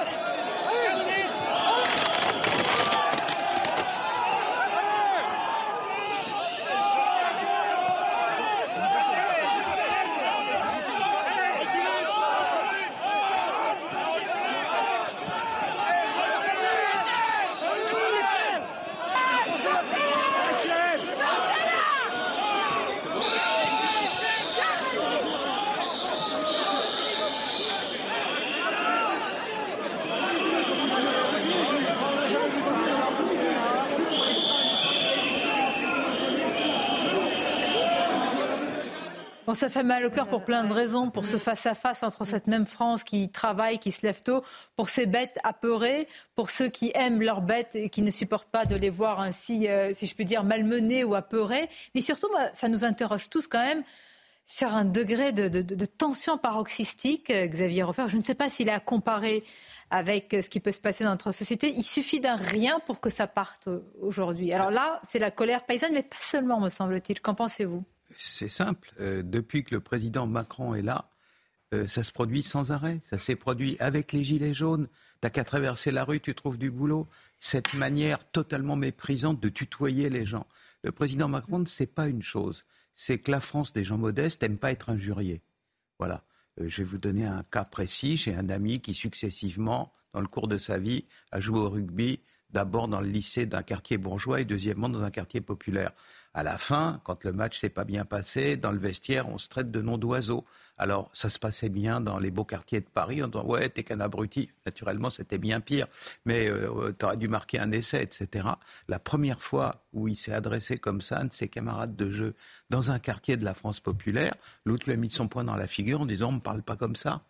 Bon, ça fait mal au cœur pour plein de raisons, pour ce face-à-face entre cette même France qui travaille, qui se lève tôt, pour ces bêtes apeurées, pour ceux qui aiment leurs bêtes et qui ne supportent pas de les voir ainsi, euh, si je peux dire, malmenées ou apeurées. Mais surtout, ça nous interroge tous quand même sur un degré de, tension paroxystique. Euh, Xavier Refer, je ne sais pas s'il est à comparer avec euh, ce qui peut se passer dans notre société. Il suffit d'un rien pour que ça parte aujourd'hui. Alors là, c'est la colère paysanne, mais pas seulement, me semble-t-il. Qu'en pensez-vous? C'est simple. Euh, depuis que le président Macron est là, euh, ça se produit sans arrêt. Ça s'est produit avec les gilets jaunes. T'as qu'à traverser la rue, tu trouves du boulot. Cette manière totalement méprisante de tutoyer les gens. Le président Macron ne sait pas une chose, c'est que la France des gens modestes n'aime pas être injuriée. Voilà. Euh, je vais vous donner un cas précis. J'ai un ami qui successivement, dans le cours de sa vie, a joué au rugby, d'abord dans le lycée d'un quartier bourgeois et deuxièmement dans un quartier populaire. À la fin, quand le match s'est pas bien passé, dans le vestiaire, on se traite de nom d'oiseau. Alors, ça se passait bien dans les beaux quartiers de Paris, en disant Ouais, t'es qu'un abruti. Naturellement, c'était bien pire, mais euh, t'aurais dû marquer un essai, etc. La première fois où il s'est adressé comme ça à un de ses camarades de jeu dans un quartier de la France populaire, l'autre lui a mis son poing dans la figure en disant On me parle pas comme ça.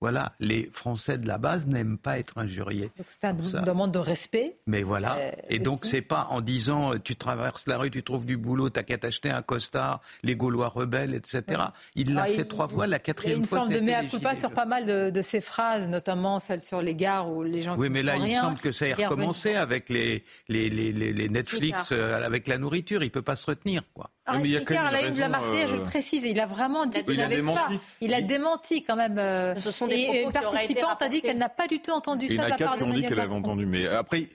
Voilà, les Français de la base n'aiment pas être injuriés. Donc c'est une demande de respect. Mais voilà. Euh, et donc c'est pas en disant euh, tu traverses la rue, tu trouves du boulot, t'as qu'à t'acheter un costard, les Gaulois rebelles, etc. Il l'a fait trois fois, la quatrième fois. Il y a une forme de mea culpa sur pas mal de, ces phrases, notamment celles sur les gares où les gens. Oui, mais là il semble que ça ait recommencé avec les, les, les, les Netflix, euh, avec la nourriture. Il peut pas se retenir, quoi. Alors, mais il y a quand même la une de la Marseillaise, je le précise, il a vraiment dit qu'il n'avait pas. Il a démenti quand même. Ce sont des et une participante a dit qu'elle n'a pas du tout entendu ça de la part qui ont dit qu'elle avait entendu. Mais après,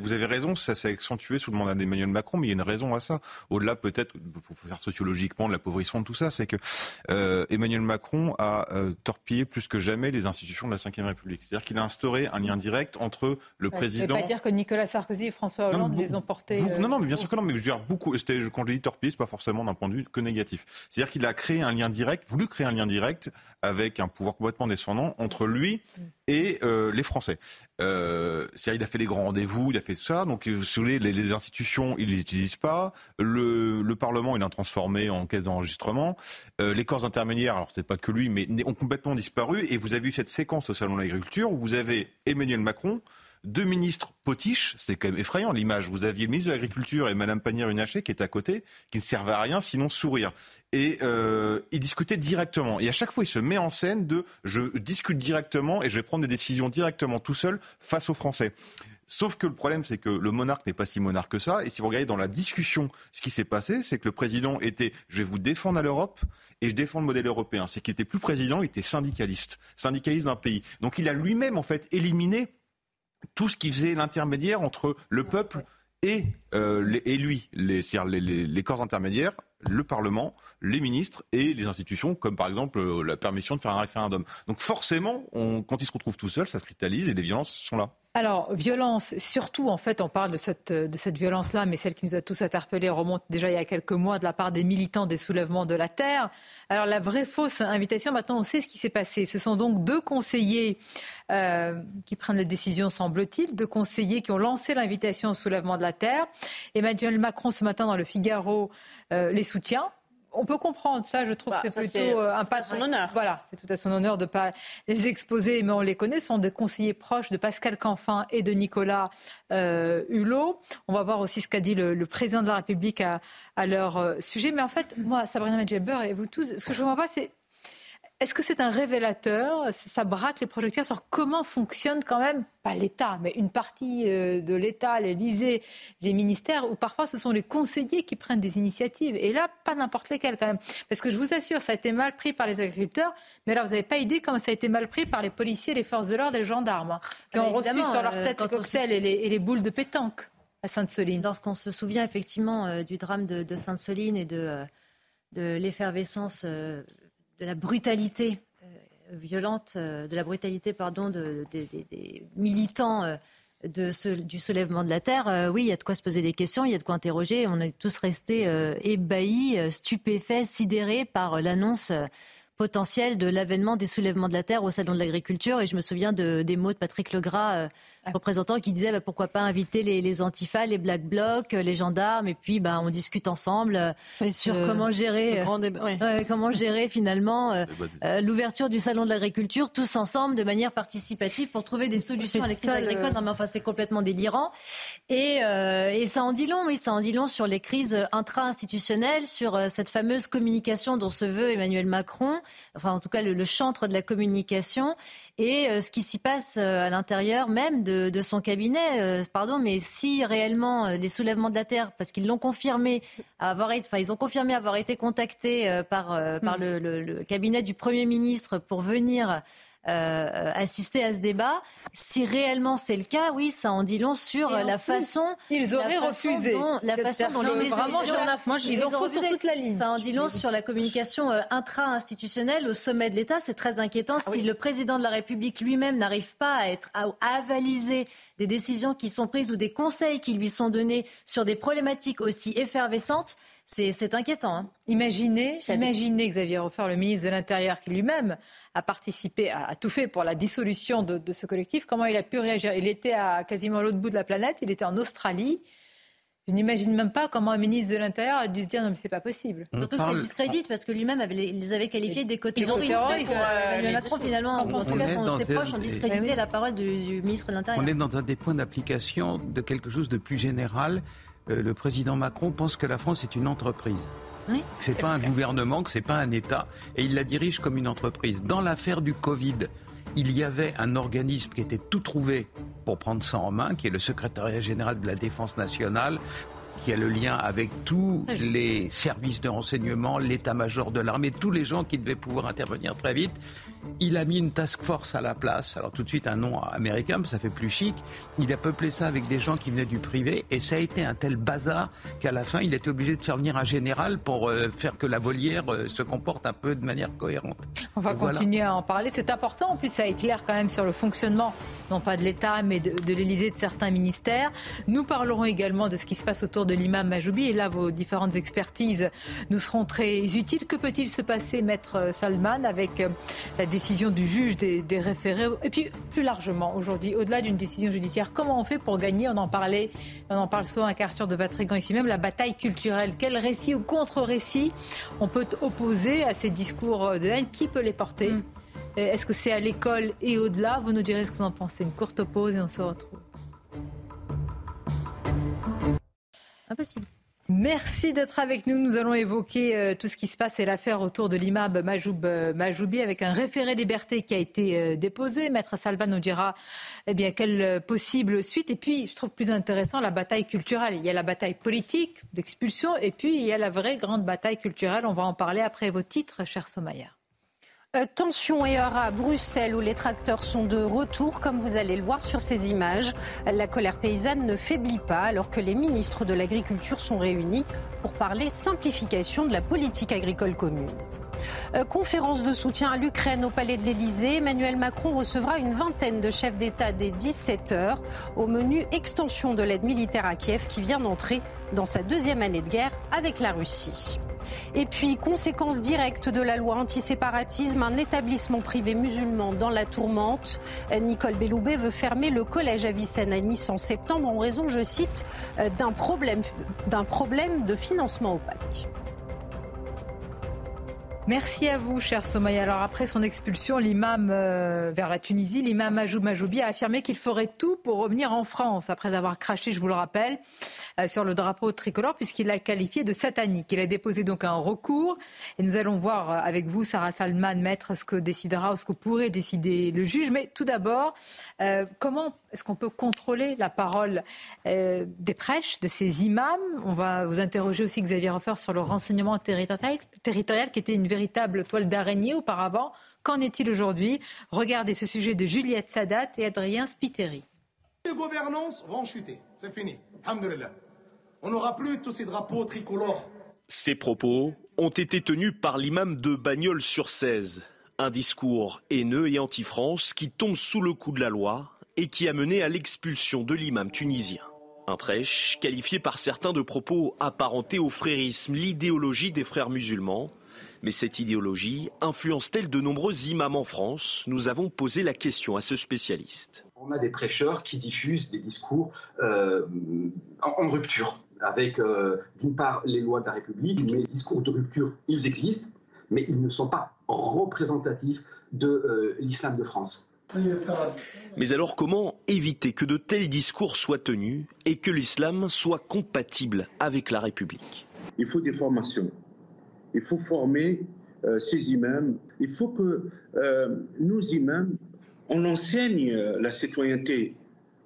vous avez raison, ça s'est accentué sous le mandat d'Emmanuel Macron, mais il y a une raison à ça. Au-delà peut-être, pour faire sociologiquement, de l'appauvrissement de tout ça, c'est que euh, Emmanuel Macron a euh, torpillé plus que jamais les institutions de la Ve République. C'est-à-dire qu'il a instauré un lien direct entre le président. Ça ne veut pas dire que Nicolas Sarkozy et François Hollande les ont portés. Euh, non, non, mais bien sûr que non. Mais je veux dire, beaucoup. Quand je dis torpiller, c'est pas forcément d'un point de vue que négatif. C'est-à-dire qu'il a créé un lien direct, voulu créer un lien direct avec un pouvoir complètement descendant entre lui et euh, les Français. Euh, c'est-à-dire il a fait des grands rendez-vous, il a fait ça. Donc, vous savez, les, les institutions, il les utilise pas. Le, le Parlement, il l'a transformé en caisse d'enregistrement. Euh, les corps intermédiaires, alors c'est pas que lui, mais ont complètement disparu. Et vous avez eu cette séquence au salon de l'agriculture où vous avez Emmanuel Macron deux ministres potiches, c'est quand même effrayant l'image. Vous aviez le ministre de l'Agriculture et Madame Pannier-Runacher qui est à côté, qui ne servait à rien sinon sourire. Et euh, il discutait directement. Et à chaque fois, il se met en scène de je discute directement et je vais prendre des décisions directement tout seul face aux Français. Sauf que le problème, c'est que le monarque n'est pas si monarque que ça. Et si vous regardez dans la discussion, ce qui s'est passé, c'est que le président était je vais vous défendre à l'Europe et je défends le modèle européen. C'est qu'il était plus président, il était syndicaliste, syndicaliste d'un pays. Donc il a lui-même en fait éliminé tout ce qui faisait l'intermédiaire entre le peuple et, euh, et lui, les, les, les, corps intermédiaires, le Parlement, les ministres et les institutions, comme par exemple euh, la permission de faire un référendum. Donc forcément, quand ils se retrouvent tout seuls, ça se cristallise et les violences sont là. Alors, violence, surtout, en fait, on parle de cette, de cette violence-là, mais celle qui nous a tous interpellés remonte déjà il y a quelques mois de la part des militants des soulèvements de la Terre. Alors, la vraie fausse invitation, maintenant, on sait ce qui s'est passé. Ce sont donc deux conseillers euh, qui prennent la décision, semble-t-il, deux conseillers qui ont lancé l'invitation au soulèvement de la Terre. Emmanuel Macron, ce matin, dans le Figaro, euh, les soutient on peut comprendre ça, je trouve bah, que c'est plutôt euh, un pas son honneur. Voilà, c'est tout à son honneur de ne pas les exposer, mais on les connaît, ce sont des conseillers proches de Pascal Canfin et de Nicolas euh, Hulot. On va voir aussi ce qu'a dit le, président de la République à, leur euh, sujet. Mais en fait, moi, Sabrina Medjeber et vous tous, ce que je ne vois pas, c'est est-ce que c'est un révélateur? Ça braque les projecteurs sur comment fonctionne quand même, pas l'État, mais une partie euh, de l'État, l'Élysée, les ministères, où parfois ce sont les conseillers qui prennent des initiatives. Et là, pas n'importe lesquelles quand même. Parce que je vous assure, ça a été mal pris par les agriculteurs, mais alors vous n'avez pas idée comment ça a été mal pris par les policiers, les forces de l'ordre et les gendarmes, hein, qui ont reçu sur leur euh, tête les cocktails et, les, boules de pétanque à Sainte-Soline. Lorsqu'on se souvient effectivement euh, du drame de, Sainte-Soline et de, de l'effervescence de la brutalité euh, violente, euh, de la brutalité pardon, des militants euh, du soulèvement de la terre, oui, il y a de quoi se poser des questions, il y a de quoi interroger. On est tous restés ébahis, stupéfaits, sidérés par l'annonce potentielle de l'avènement des soulèvements de la terre au salon de l'agriculture. Et je me souviens de, des mots de Patrick Legras représentant qui disait bah, pourquoi pas inviter les, les Antifas, les Black Blocs, les gendarmes, et puis bah, on discute ensemble euh, sur comment gérer, euh, comment gérer finalement euh, l'ouverture du salon de l'agriculture tous ensemble de manière participative pour trouver des solutions à la crise agricole. Non mais enfin c'est complètement délirant. Et, et, ça en dit long, oui, ça en dit long sur les crises intra-institutionnelles, sur cette fameuse communication dont se veut Emmanuel Macron, enfin en tout cas le, le chantre de la communication et euh, ce qui s'y passe euh, à l'intérieur même de, son cabinet. Euh, pardon, mais si réellement les soulèvements de la terre, parce qu'ils l'ont confirmé, avoir été, enfin ils ont confirmé avoir été contactés par par hmm. le, cabinet du Premier ministre pour venir euh, assister à ce débat. Si réellement c'est le cas, oui, ça en dit long sur la façon. Ils auraient refusé. la façon dont les vraiment, moi, ils, ont refusé toute la ligne. Ça en dit long sur la communication euh, intra-institutionnelle au sommet de l'État. C'est très inquiétant ah si le président de la République lui-même n'arrive pas à être à avaliser des décisions qui sont prises ou des conseils qui lui sont donnés sur des problématiques aussi effervescentes. C'est inquiétant. Hein. Imaginez, imaginez Xavier Offert, le ministre de l'Intérieur, qui lui-même a participé, a, tout fait pour la dissolution de, ce collectif. Comment il a pu réagir? Il était à quasiment l'autre bout de la planète, il était en Australie. Je n'imagine même pas comment un ministre de l'Intérieur a dû se dire non mais c'est pas possible. Surtout que ça discrédite parce que lui-même les avait qualifiés d'éco-terroristes. Ils ont euh, Macron finalement, en tout cas ses proches ont discrédité la parole du, ministre de l'Intérieur. On est dans un des points d'application de quelque chose de plus général. Euh, le président Macron pense que la France est une entreprise. Oui. Que c'est pas un gouvernement, que c'est pas un État, et il la dirige comme une entreprise. Dans l'affaire du Covid, il y avait un organisme qui était tout trouvé pour prendre ça en main, qui est le secrétariat général de la Défense nationale, qui a le lien avec tous les services de renseignement, l'état-major de l'armée, tous les gens qui devaient pouvoir intervenir très vite. Il a mis une task force à la place. Alors tout de suite un nom américain, mais ça fait plus chic. Il a peuplé ça avec des gens qui venaient du privé et ça a été un tel bazar qu'à la fin il était obligé de faire venir un général pour euh, faire que la volière euh, se comporte un peu de manière cohérente. On va continuer à en parler. C'est important. En plus, ça éclaire quand même sur le fonctionnement, non pas de l'État, mais de, de l'Élysée, de certains ministères. Nous parlerons également de ce qui se passe autour de l'imam Majoubi. Et là, vos différentes expertises nous seront très utiles. Que peut-il se passer, maître Salman, avec la décision du juge des, référés. Et puis, plus largement, aujourd'hui, au-delà d'une décision judiciaire, comment on fait pour gagner? On en parlait, on en parle souvent avec Arthur de Vatrigan ici même, la bataille culturelle. Quel récit ou contre-récit on peut opposer à ces discours de haine? Qui peut les porter? Mm. Est-ce que c'est à l'école et au-delà? Vous nous direz ce que vous en pensez. Une courte pause et on se retrouve. Impossible. Merci d'être avec nous. Nous allons évoquer euh, tout ce qui se passe et l'affaire autour de l'imam Majoub euh, Majoubi avec un référé liberté qui a été euh, déposé. Maître Salva nous dira eh bien, quelle possible suite. Et puis, je trouve plus intéressant la bataille culturelle. Il y a la bataille politique d'expulsion et puis il y a la vraie grande bataille culturelle. On va en parler après vos titres, cher Somaya. Euh, tension et heure à Bruxelles où les tracteurs sont de retour, comme vous allez le voir sur ces images. La colère paysanne ne faiblit pas alors que les ministres de l'Agriculture sont réunis pour parler simplification de la politique agricole commune. Euh, conférence de soutien à l'Ukraine au Palais de l'Elysée. Emmanuel Macron recevra une vingtaine de chefs d'État dès 17 heures au menu extension de l'aide militaire à Kiev qui vient d'entrer dans sa deuxième année de guerre avec la Russie. Et puis, conséquence directe de la loi antiséparatisme, un établissement privé musulman dans la tourmente. Nicole Belloubet veut fermer le collège à Vicenne à Nice en septembre en raison, je cite, euh, d'un problème, d'un problème de financement opaque. Merci à vous, cher Somaya. Alors après son expulsion, l'imam euh, vers la Tunisie, l'imam Majoub Majoubi a affirmé qu'il ferait tout pour revenir en France après avoir craché, je vous le rappelle, euh, sur le drapeau tricolore puisqu'il l'a qualifié de satanique. Il a déposé donc un recours et nous allons voir euh, avec vous, Sarah Salman, maître, ce que décidera ou ce que pourrait décider le juge. Mais tout d'abord, comment est-ce qu'on peut contrôler la parole des prêches, de ces imams? On va vous interroger aussi, Xavier Hofer, sur le renseignement territorial, territorial qui était une véritable toile d'araignée auparavant. Qu'en est-il aujourd'hui? Regardez ce sujet de Juliette Sadat et Adrien Spiteri. Les gouvernances vont chuter. C'est fini. On n'aura plus tous ces drapeaux tricolores. Ces propos ont été tenus par l'imam de Bagnols sur 16. Un discours haineux et anti-France qui tombe sous le coup de la loi et qui a mené à l'expulsion de l'imam tunisien. Un prêche qualifié par certains de propos apparentés au frérisme, l'idéologie des frères musulmans, mais cette idéologie influence-t-elle de nombreux imams en France? Nous avons posé la question à ce spécialiste. On a des prêcheurs qui diffusent des discours euh, en, rupture avec, euh, d'une part, les lois de la République, mais les discours de rupture, ils existent, mais ils ne sont pas représentatifs de euh, l'islam de France. Mais alors comment éviter que de tels discours soient tenus et que l'islam soit compatible avec la République? Il faut des formations. Il faut former euh, ces imams. Il faut que euh, nos imams, on enseigne euh, la citoyenneté.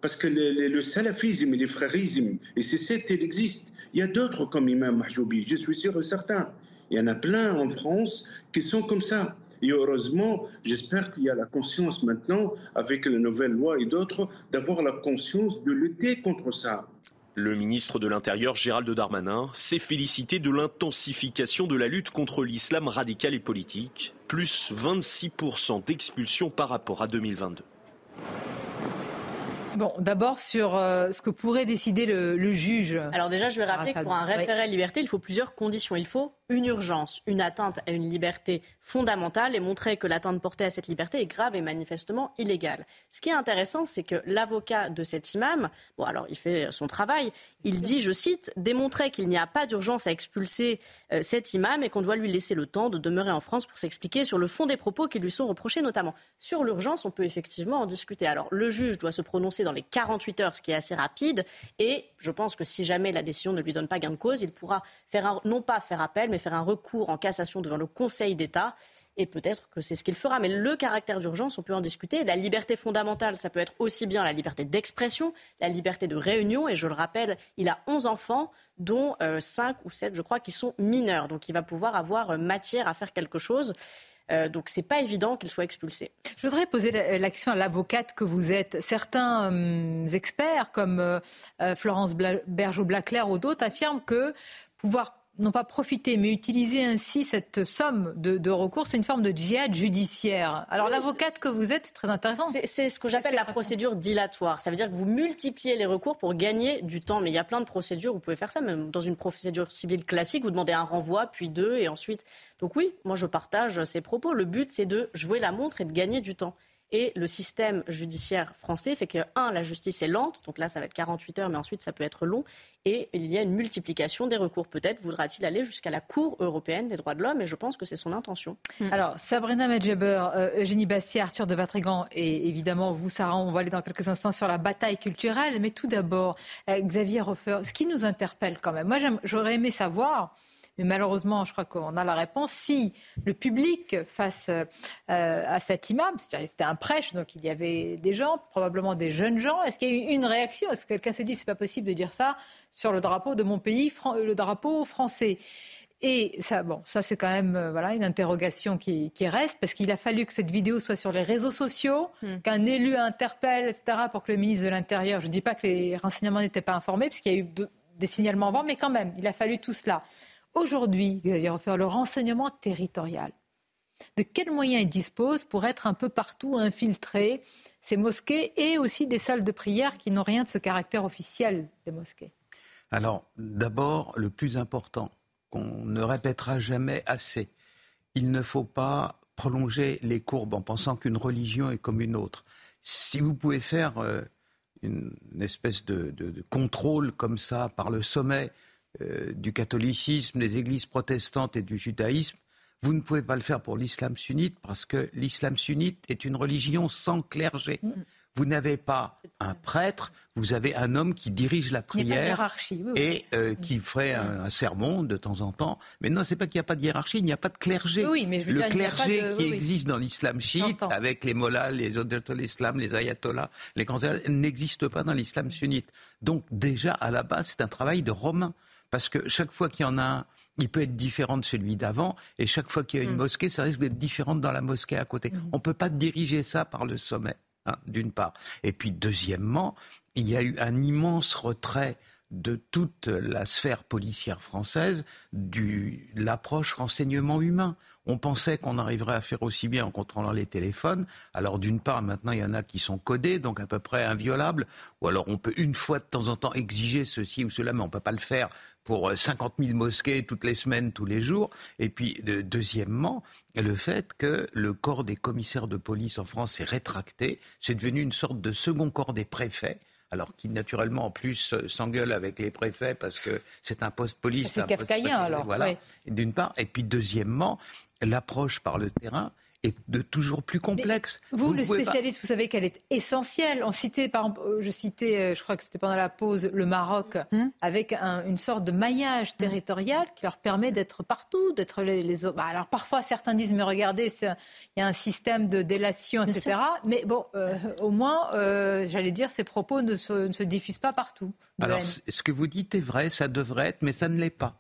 Parce que le, salafisme et le frérisme, et c'est ça qu'il existe. Il y a d'autres comme Imam Mahjoubi, je suis sûr et certain. Il y en a plein en France qui sont comme ça. Et heureusement, j'espère qu'il y a la conscience maintenant, avec les nouvelles lois et d'autres, d'avoir la conscience de lutter contre ça. Le ministre de l'Intérieur Gérald Darmanin s'est félicité de l'intensification de la lutte contre l'islam radical et politique, plus 26% d'expulsions par rapport à 2022. Bon, d'abord sur euh, ce que pourrait décider le, juge. Alors déjà, je vais rappeler que pour un référé à liberté, il faut plusieurs conditions. Il faut une urgence, une atteinte à une liberté fondamentale et montrer que l'atteinte portée à cette liberté est grave et manifestement illégale. Ce qui est intéressant, c'est que l'avocat de cet imam, bon alors il fait son travail, il dit, je cite, démontrer qu'il n'y a pas d'urgence à expulser euh, cet imam et qu'on doit lui laisser le temps de demeurer en France pour s'expliquer sur le fond des propos qui lui sont reprochés, notamment. Sur l'urgence, on peut effectivement en discuter. Alors le juge doit se prononcer dans les 48 heures, ce qui est assez rapide, et je pense que si jamais la décision ne lui donne pas gain de cause, il pourra non pas faire appel, mais faire un recours en cassation devant le Conseil d'État. Et peut-être que c'est ce qu'il fera. Mais le caractère d'urgence, on peut en discuter. La liberté fondamentale, ça peut être aussi bien la liberté d'expression, la liberté de réunion. Et je le rappelle, il a 11 enfants, dont 5 euh, ou 7, je crois, qui sont mineurs. Donc il va pouvoir avoir euh, matière à faire quelque chose. Euh, donc c'est pas évident qu'il soit expulsé. Je voudrais poser la question à l'avocate que vous êtes. Certains experts comme Florence Bergeau-Blaclair ou d'autres affirment que pouvoir non pas profiter, mais utiliser ainsi cette somme de, recours, c'est une forme de djihad judiciaire. Alors l'avocate que vous êtes, c'est très intéressant. C'est ce que j'appelle la procédure dilatoire. Ça veut dire que vous multipliez les recours pour gagner du temps. Mais il y a plein de procédures, vous pouvez faire ça, même dans une procédure civile classique, vous demandez un renvoi, puis deux, et ensuite... Donc oui, moi je partage ces propos. Le but, c'est de jouer la montre et de gagner du temps. Et le système judiciaire français fait que, un, la justice est lente, donc là, ça va être 48 heures, mais ensuite, ça peut être long. Et il y a une multiplication des recours. Peut-être voudra-t-il aller jusqu'à la Cour européenne des droits de l'homme, et je pense que c'est son intention. Hmm. Alors, Sabrina Medjeber, euh, Eugénie Bastier, Arthur de Vatrigan, et évidemment, vous, Sarah, on va aller dans quelques instants sur la bataille culturelle. Mais tout d'abord, euh, Xavier Hofer, ce qui nous interpelle quand même, moi, j'aurais aimé savoir mais malheureusement, je crois qu'on a la réponse. Si le public face euh, à cet imam, c'était un prêche, donc il y avait des gens, probablement des jeunes gens, est-ce qu'il y a eu une réaction? Est-ce que quelqu'un s'est dit c'est pas possible de dire ça sur le drapeau de mon pays, le drapeau français? Et ça, bon, ça c'est quand même euh, voilà une interrogation qui, reste parce qu'il a fallu que cette vidéo soit sur les réseaux sociaux, hmm. qu'un élu interpelle, etc., pour que le ministre de l'Intérieur. Je ne dis pas que les renseignements n'étaient pas informés, puisqu'il y a eu des signalements avant, mais quand même, il a fallu tout cela. Aujourd'hui, Xavier refaire le renseignement territorial. De quels moyens il dispose pour être un peu partout infiltré ces mosquées et aussi des salles de prière qui n'ont rien de ce caractère officiel des mosquées? Alors, d'abord, le plus important, qu'on ne répétera jamais assez, il ne faut pas prolonger les courbes en pensant qu'une religion est comme une autre. Si vous pouvez faire euh, une, espèce de, contrôle comme ça par le sommet euh, du catholicisme, des églises protestantes et du judaïsme, vous ne pouvez pas le faire pour l'islam sunnite parce que l'islam sunnite est une religion sans clergé. Mm. Vous n'avez pas un prêtre, vous avez un homme qui dirige la prière et euh, qui ferait un, sermon de temps en temps. Mais non, c'est pas qu'il n'y a pas de hiérarchie, il n'y a pas de clergé. le clergé qui existe dans l'islam chiite, avec les mollahs, les de l'islam, les ayatollahs, les grands n'existe pas dans l'islam sunnite. Donc déjà, à la base, c'est un travail de romain. Parce que chaque fois qu'il y en a un, il peut être différent de celui d'avant, et chaque fois qu'il y a une mm. mosquée, ça risque d'être différent dans la mosquée à côté. Mm. On ne peut pas diriger ça par le sommet, hein, d'une part. Et puis, deuxièmement, il y a eu un immense retrait de toute la sphère policière française de l'approche renseignement humain. On pensait qu'on arriverait à faire aussi bien en contrôlant les téléphones. Alors d'une part, maintenant, il y en a qui sont codés, donc à peu près inviolables. Ou alors on peut une fois de temps en temps exiger ceci ou cela, mais on ne peut pas le faire pour 50 euh, 000 mosquées toutes les semaines, tous les jours. Et puis, deuxièmement, le fait que le corps des commissaires de police en France s'est rétracté. C'est devenu une sorte de second corps des préfets alors qui naturellement en plus euh, s'engueule avec les préfets parce que c'est un poste police. C'est kafkaïen alors. Voilà. D'une part, et puis deuxièmement, l'approche par le terrain est de toujours plus complexe. vous, le spécialiste, vous savez qu'elle est essentielle. On citait, par exemple, euh, je citais, euh, je crois que c'était pendant la pause, le Maroc, hum. avec une sorte de maillage territorial qui leur permet d'être partout, d'être les, les... Bah, alors parfois, certains disent, mais regardez, il y a un système de délation, etc. Mais bon, euh, au moins, j'allais dire, ces propos ne se, ne se diffusent pas partout. Alors, ce que vous dites est vrai, ça devrait être, mais ça ne l'est pas.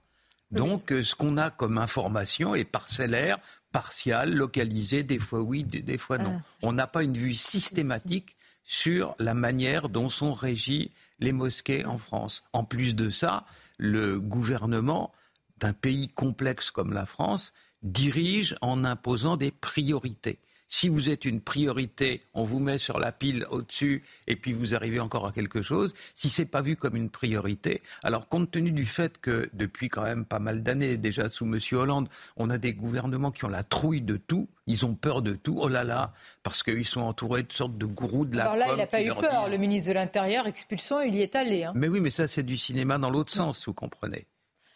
Donc, ce qu'on a comme information est parcellaire, partial, localisé, des fois oui, des, fois non. Ah. On n'a pas une vue systématique sur la manière dont sont régies les mosquées en France. En plus de ça, le gouvernement d'un pays complexe comme la France dirige en imposant des priorités. Si vous êtes une priorité, on vous met sur la pile au-dessus et puis vous arrivez encore à quelque chose. Si c'est pas vu comme une priorité, alors compte tenu du fait que depuis quand même pas mal d'années, déjà sous M. Hollande, on a des gouvernements qui ont la trouille de tout, ils ont peur de tout. Oh là là, parce qu'ils sont entourés de sortes de gourous de la Alors là, il n'a pas eu peur. Le ministre de l'Intérieur, expulsion, il y est allé. hein. Mais oui, mais ça c'est du cinéma dans l'autre sens, vous comprenez.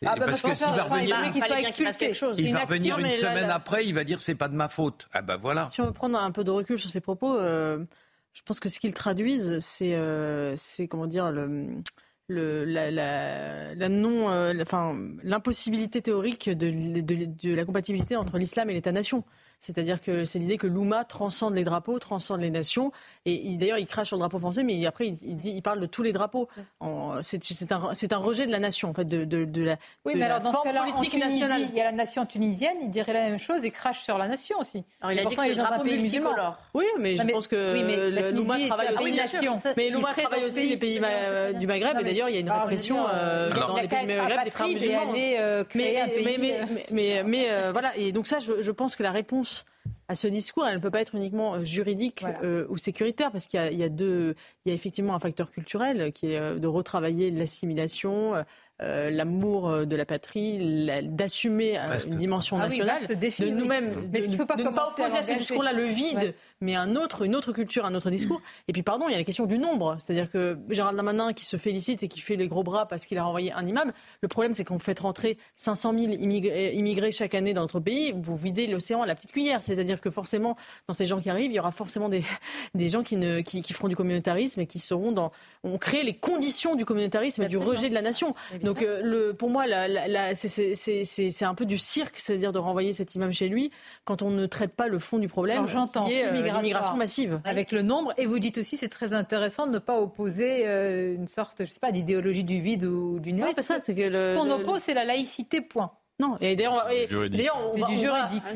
Ah, bah, parce parce que s'il va il revenir, expulsé. Il va action, revenir une semaine là- après, il va dire c'est pas de ma faute. Ah ben voilà. Si on veut prendre un peu de recul sur ces propos, euh, je pense que ce qu'ils traduisent, c'est, euh, c'est comment dire, le, le- la, la- la non, euh, la- enfin, l'impossibilité théorique de, de- de la compatibilité entre l'islam et l'État-nation. C'est-à-dire que c'est l'idée que l'Oumma transcende les drapeaux, transcende les nations. Et il- d'ailleurs, il crache sur le drapeau français, mais il- après, il, il dit, il parle de tous les drapeaux. C'est un, rejet de la nation, en fait, de, de, de la, Oui, de mais la alors dans ce forme en politique Tunisie, nationale. il y a la nation tunisienne, il dirait la même chose et crache sur la nation aussi. Alors, il a dit que c'est le un drapeau pays musulman. multicolore. Oui, mais je Non, mais- pense que oui, mais est travaille aussi. nation. Mais serait travaille aussi pays- les pays euh, du Maghreb. Non, Et mais- d'ailleurs, il y a une veux répression euh, il a- dans les pays du Maghreb des frères musulmans. euh, mais, euh, euh, voilà. Et donc ça, je pense que la réponse à ce discours, elle ne peut pas être uniquement euh, juridique euh, ou sécuritaire, parce qu'il y a, il y a deux, il y a effectivement un facteur culturel qui est euh, de retravailler l'assimilation. Euh, l'amour euh, de la patrie, la- d'assumer euh, une dimension Ah oui, nationale, défi, de oui. nous-mêmes, Mais de, pas ne pas à opposer à ce discours-là le vide, Ouais. mais un autre, une autre culture, un autre discours. Et puis, pardon, il y a la question du nombre. C'est-à-dire que Gérald Darmanin, qui se félicite et qui fait les gros bras parce qu'il a renvoyé un imam, le problème, c'est qu'on fait rentrer 500 000 immigrés, immigrés chaque année dans notre pays, vous videz l'océan à la petite cuillère. C'est-à-dire que forcément, dans ces gens qui arrivent, il y aura forcément des, [LAUGHS] des gens qui, ne, qui, qui feront du communautarisme et qui seront dans. On crée les conditions du communautarisme et du rejet de la nation. Donc, euh, le, pour moi, la, la- la- c'est- un peu du cirque, c'est-à-dire de renvoyer cet imam chez lui quand on ne traite pas le fond du problème, qui est euh, l'immigration massive. Avec le nombre, et vous dites aussi c'est très intéressant de ne pas opposer euh, une sorte, je sais pas, d'idéologie du vide ou du néant. Oui, c'est parce ça, c'est que le- ce qu'on oppose, c'est la laïcité, point. Non, et d'ailleurs, d'ailleurs,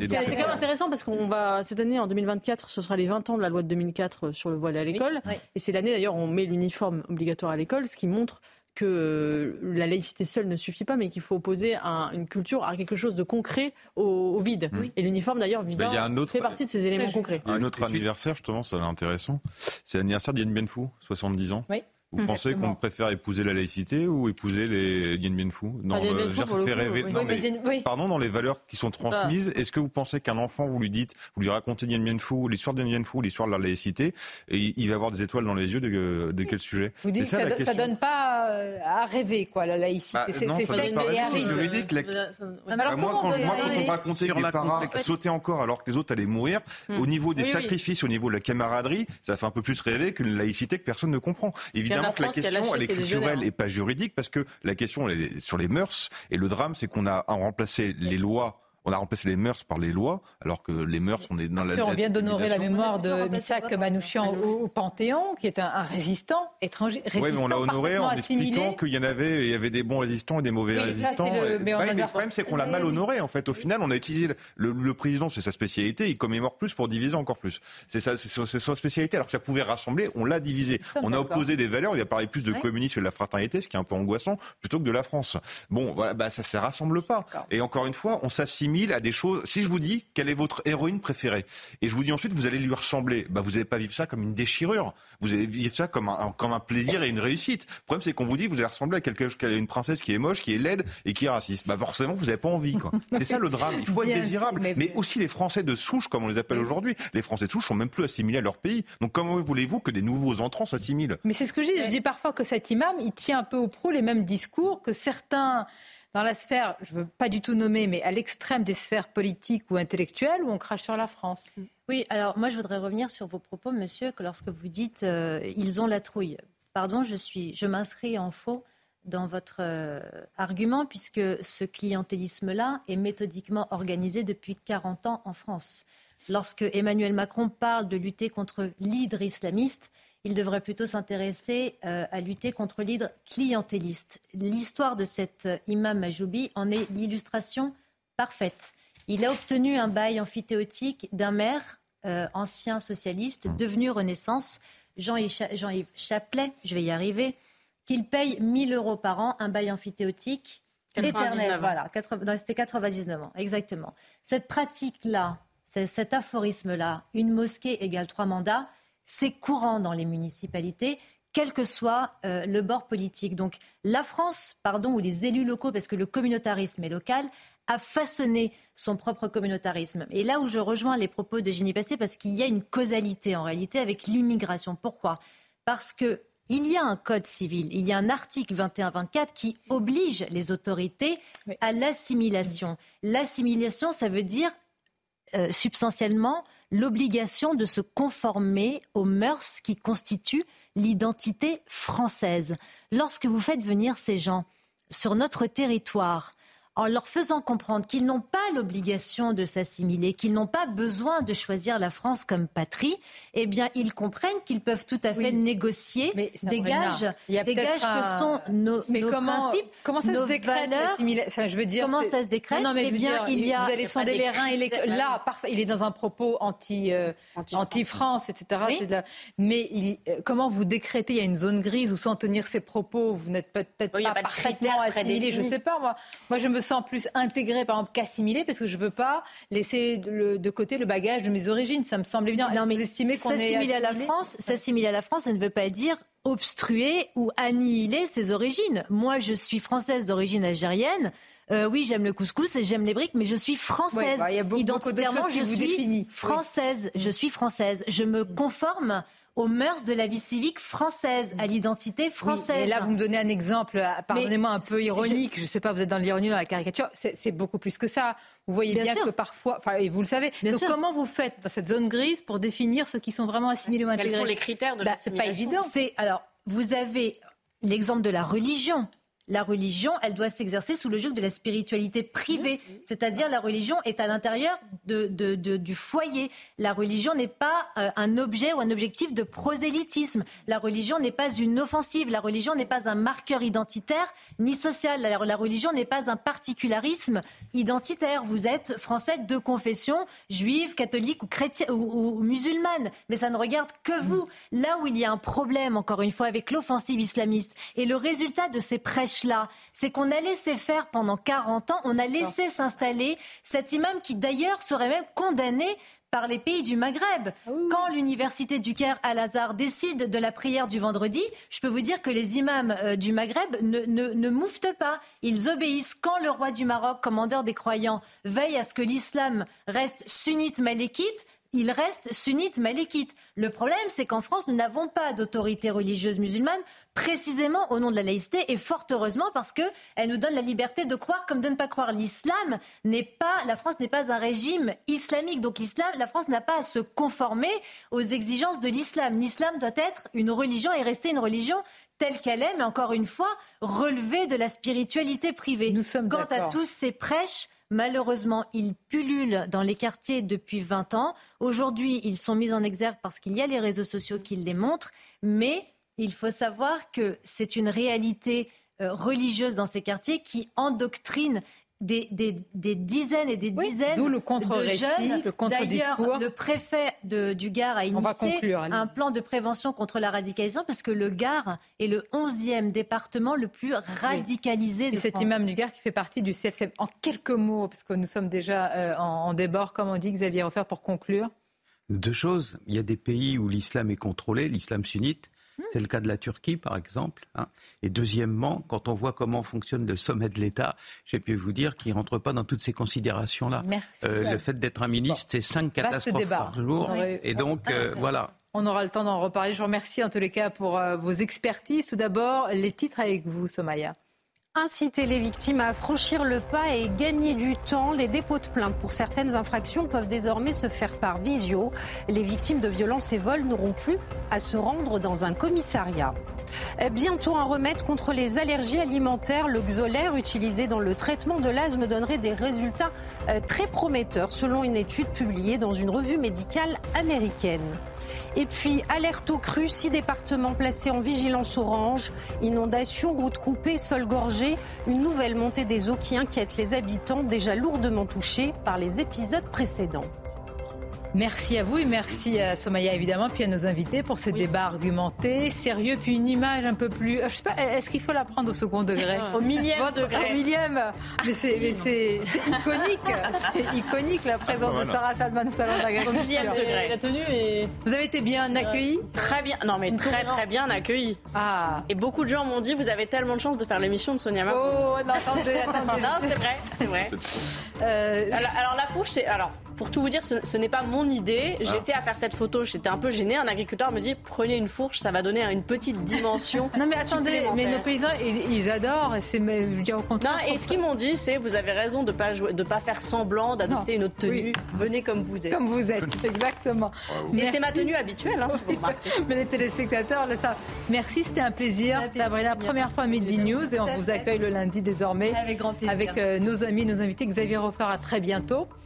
C'est quand même intéressant parce qu'on va cette année en 2024, ce sera les 20 ans de la loi de 2004 sur le voile à l'école, Oui. et c'est l'année d'ailleurs où on met l'uniforme obligatoire à l'école, ce qui montre que euh, la laïcité seule ne suffit pas, mais qu'il faut opposer un- une culture à quelque chose de concret au, au vide. Et l'uniforme d'ailleurs vient- Ben, autre- fait partie de ces éléments concrets. Un autre anniversaire, justement, ça c'est intéressant. C'est l'anniversaire d'Yann Bienfou, 70 ans. Oui. Vous pensez qu'on préfère épouser la laïcité ou épouser les Yen Bien Phu Non, Ah, Dien Bien euh, Phu, je veux dire, pour ça fait coup, rêver. oui. Non, Oui, mais mais Dien- oui. pardon, dans les valeurs qui sont transmises, est-ce que vous pensez qu'un enfant, vous lui dites, vous lui racontez Dien Bien Phu, l'histoire de Dien Bien Phu, l'histoire de la laïcité, et il va avoir des étoiles dans les yeux de, de quel sujet? Vous dites que ça, ça question. donne pas euh, à rêver, quoi, la laïcité. Bah, c'est non, c'est ça donne pas juridique. La- Ah, mais alors Bah, moi, quand, vous moi, quand on arriver racontait que les parents sautaient encore alors que les autres allaient mourir, Hmm. au niveau des sacrifices, au niveau de la camaraderie, ça fait un peu plus rêver qu'une laïcité que personne ne comprend. Évidemment la que question, elle est culturelle et pas juridique parce que la question, elle est sur les mœurs. Et le drame, c'est qu'on a remplacé les lois. On a remplacé les mœurs par les lois, alors que les mœurs, on est dans la. On vient d'honorer la mémoire de par- Manouchian au, au Panthéon, qui est un, un résistant étranger. Oui, mais on l'a honoré en expliquant qu'il y en avait, il y avait des bons résistants et des mauvais Oui, ça, résistants. le- Et- mais Bah oui, le problème, c'est qu'on l'a mal oui. honoré. En fait, au final, on a utilisé le, le président, c'est sa spécialité. Il commémore plus pour diviser encore plus. C'est ça, c'est sa spécialité. Alors que ça pouvait rassembler, on l'a divisé. On a opposé des valeurs. Il a parlé plus de Ouais. communisme et de la fraternité, ce qui est un peu angoissant, plutôt que de la France. Bon, voilà, bah ça, ça rassemble pas. Et encore une fois, on s'assimile à des choses. Si je vous dis quelle est votre héroïne préférée, et je vous dis ensuite vous allez lui ressembler, bah vous n'allez pas vivre ça comme une déchirure. Vous allez vivre ça comme un, comme un plaisir et une réussite. Le problème, c'est qu'on vous dit vous allez ressembler à une princesse qui est moche, qui est laide et qui est raciste. Bah forcément, vous n'avez pas envie. quoi. [LAUGHS] C'est ça le drame. Il faut être désirable. Mais, mais- aussi les Français de souche, comme on les appelle aujourd'hui. Les Français de souche sont même plus assimilés à leur pays. Donc comment voulez-vous que des nouveaux entrants s'assimilent? Mais c'est ce que je dis. Je dis parfois que cet imam, il tient un peu au pro les mêmes discours que certains dans la sphère, je ne veux pas du tout nommer, mais à l'extrême des sphères politiques ou intellectuelles où on crache sur la France. Oui, alors moi je voudrais revenir sur vos propos, monsieur, que lorsque vous dites euh, ils ont la trouille. Pardon, je m'inscris en faux dans votre euh, argument puisque ce clientélisme-là est méthodiquement organisé depuis 40 ans en France. Lorsque Emmanuel Macron parle de lutter contre l'hydre islamiste, il devrait plutôt s'intéresser euh, à lutter contre l'hydre clientéliste. L'histoire de cet euh, imam Majoubi en est l'illustration parfaite. Il a obtenu un bail amphithéotique d'un maire euh, ancien socialiste devenu Renaissance, Jean-Yves Jean-Yves Chaplet, je vais y arriver, qu'il paye 1000 euros par an un bail amphithéotique 99 éternel. Voilà, 80 non, c'était 99 ans, exactement. Cette pratique-là, cet aphorisme-là, une mosquée égale trois mandats, c'est courant dans les municipalités quel que soit euh, le bord politique. Donc la France, pardon, ou les élus locaux, parce que le communautarisme est local, a façonné son propre communautarisme. Et là où je rejoins les propos de Ginny Passé, parce qu'il y a une causalité en réalité avec l'immigration. Pourquoi? Parce que il y a un code civil, il y a un article 21-24 qui oblige les autorités à l'assimilation. L'assimilation, ça veut dire euh, substantiellement l'obligation de se conformer aux mœurs qui constituent l'identité française. Lorsque vous faites venir ces gens sur notre territoire, en leur faisant comprendre qu'ils n'ont pas l'obligation de s'assimiler, qu'ils n'ont pas besoin de choisir la France comme patrie, eh bien, ils comprennent qu'ils peuvent tout à fait négocier des gages, des gages que sont nos, mais comment, principes, comment ça nos se décrète, valeurs. Enfin, je veux dire, comment ça se décrète? Non, mais Eh bien, il y a vous allez sonder les reins et les là, parfait, il est dans un propos anti euh, anti etc. Oui. La- Mais il- euh, comment vous décrétez Il y a une zone grise où sans tenir ces propos, vous n'êtes peut- peut-être Oui, pas, pas parfaitement assimilé. Je prédéfinis. sais pas moi. Moi, je me sens plus intégré, par exemple, qu'assimilé, parce que je veux pas laisser de, côté le bagage de mes origines. Ça me semble évident. Est-ce que vous estimez qu'on est S'assimiler à la France, s'assimiler à la France, ça ne veut pas dire obstruer ou annihiler ses origines. Moi, je suis française d'origine algérienne. Euh, oui, j'aime le couscous et j'aime les briques, mais je suis française. Ouais, bah, beaucoup- Identitairement, je suis définissent. Oui. française. Je suis française. Je me conforme aux mœurs de la vie civique française, à l'identité Oui, française. et là, vous me donnez un exemple, euh, pardonnez-moi, un peu ironique. Je ne sais pas, vous êtes dans l'ironie, dans la caricature. C'est beaucoup plus que ça. Vous voyez bien, que parfois, enfin, et vous le savez. Bien Donc, sûr. comment vous faites dans cette zone grise pour définir ceux qui sont vraiment assimilés ou Quels intégrés sont les critères de Bah, C'est pas évident. C'est alors vous avez l'exemple de la religion. La religion, elle doit s'exercer sous le joug de la spiritualité privée, c'est-à-dire la religion est à l'intérieur de, de- de- du foyer. La religion n'est pas euh, un objet ou un objectif de prosélytisme. La religion n'est pas une offensive. La religion n'est pas un marqueur identitaire ni social. La, la religion n'est pas un particularisme identitaire. Vous êtes français de confession juive, catholique ou chrétienne ou, ou musulmane, mais ça ne regarde que vous. Là où il y a un problème, encore une fois, avec l'offensive islamiste et le résultat de ces c'est qu'on a laissé faire pendant 40 ans, on a laissé s'installer cet imam qui d'ailleurs serait même condamné par les pays du Maghreb. Quand l'université du Caire Al-Azhar décide de la prière du vendredi, je peux vous dire que les imams euh, du Maghreb ne, ne, ne mouftent pas. Ils obéissent quand le roi du Maroc, commandeur des croyants, veille à ce que l'islam reste sunnite malékite. Il reste sunnite malékite. Le problème, c'est qu'en France, nous n'avons pas d'autorité religieuse musulmane, précisément au nom de la laïcité, et fort heureusement parce que elle nous donne la liberté de croire comme de ne pas croire. L'islam n'est pas, la France n'est pas un régime islamique, donc l'islam, la France n'a pas à se conformer aux exigences de l'islam. L'islam doit être une religion et rester une religion telle qu'elle est, mais encore une fois, relevée de la spiritualité privée. Nous sommes Quant à tous ces prêches, malheureusement, ils pullulent dans les quartiers depuis 20 ans. Aujourd'hui, ils sont mis en exergue parce qu'il y a les réseaux sociaux qui les montrent, mais il faut savoir que c'est une réalité euh, religieuse dans ces quartiers qui endoctrine des, des- des dizaines et des Oui, dizaines de jeunes. le contre-discours. D'ailleurs, le préfet de- du Gard a initié conclure, un plan de prévention contre la radicalisation parce que le Gard est le 11e département le plus radicalisé Et de cet France. imam du Gard qui fait partie du CFCM. En quelques mots, parce que nous sommes déjà euh, en, en débord, comme on dit, Xavier Refer, pour conclure. Deux choses. Il y a des pays où l'islam est contrôlé, l'islam sunnite. C'est le cas de la Turquie, par exemple. hein. Et deuxièmement, quand on voit comment fonctionne le sommet de l'État, j'ai pu vous dire qu'il ne rentre pas dans toutes ces considérations-là. Merci. Euh, le fait d'être un ministre, c'est cinq catastrophes par jour. Aurait- Et donc, euh, voilà. On aura le temps d'en reparler. Je vous remercie en tous les cas pour euh, vos expertises. Tout d'abord, les titres avec vous, Somaya. Inciter les victimes à franchir le pas et gagner du temps. Les dépôts de plainte pour certaines infractions peuvent désormais se faire par visio. Les victimes de violences et vols n'auront plus à se rendre dans un commissariat. Euh, Bientôt un remède contre les allergies alimentaires. Le Xolair utilisé dans le traitement de l'asthme donnerait des résultats euh, très prometteurs selon une étude publiée dans une revue médicale américaine. Et puis, alerte aux crues, six départements placés en vigilance orange, inondations, routes coupées, sols gorgés, une nouvelle montée des eaux qui inquiète les habitants déjà lourdement touchés par les épisodes précédents. Merci à vous et merci à Somaya évidemment, puis à nos invités pour ce débat argumenté, sérieux, puis une image un peu plus. Je sais pas, est-ce qu'il faut la prendre au second degré? [LAUGHS] Au millième degré. Au millième. Mais c'est iconique. C'est iconique la présence de Sarah Salman au salon de Au millième degré. La tenue est. Vous avez été bien accueillis Très bien. Non, mais très très bien accueillis. Ah. Et beaucoup de gens m'ont dit vous avez tellement de chance de faire l'émission de Sonia Mabrouk. Oh, non, attendez, [LAUGHS] attendez. non, c'est vrai, c'est vrai. Euh, alors, alors, la fourche, c'est. Alors, pour tout vous dire, ce, ce n'est pas mon idée. Ah. J'étais à faire cette photo, j'étais un peu gênée. Un agriculteur me dit prenez une fourche, ça va donner une petite dimension. [LAUGHS] Non mais attendez, mais nos paysans, ils, ils adorent. et C'est, mais, je veux dire au contraire. Non, et ce qu'ils m'ont dit, c'est vous avez raison de pas jouer, de pas faire semblant d'adopter une autre tenue. Venez comme vous êtes. Comme vous êtes, exactement. Et c'est ma tenue habituelle, hein, si vous remarquez. [LAUGHS] Mais les téléspectateurs le savent. Merci, c'était un plaisir. Sabrina, première fois à Midi News et on vous accueille le lundi désormais. Avec grand plaisir. Avec euh, nos amis, nos invités. Xavier Hofer, à très bientôt.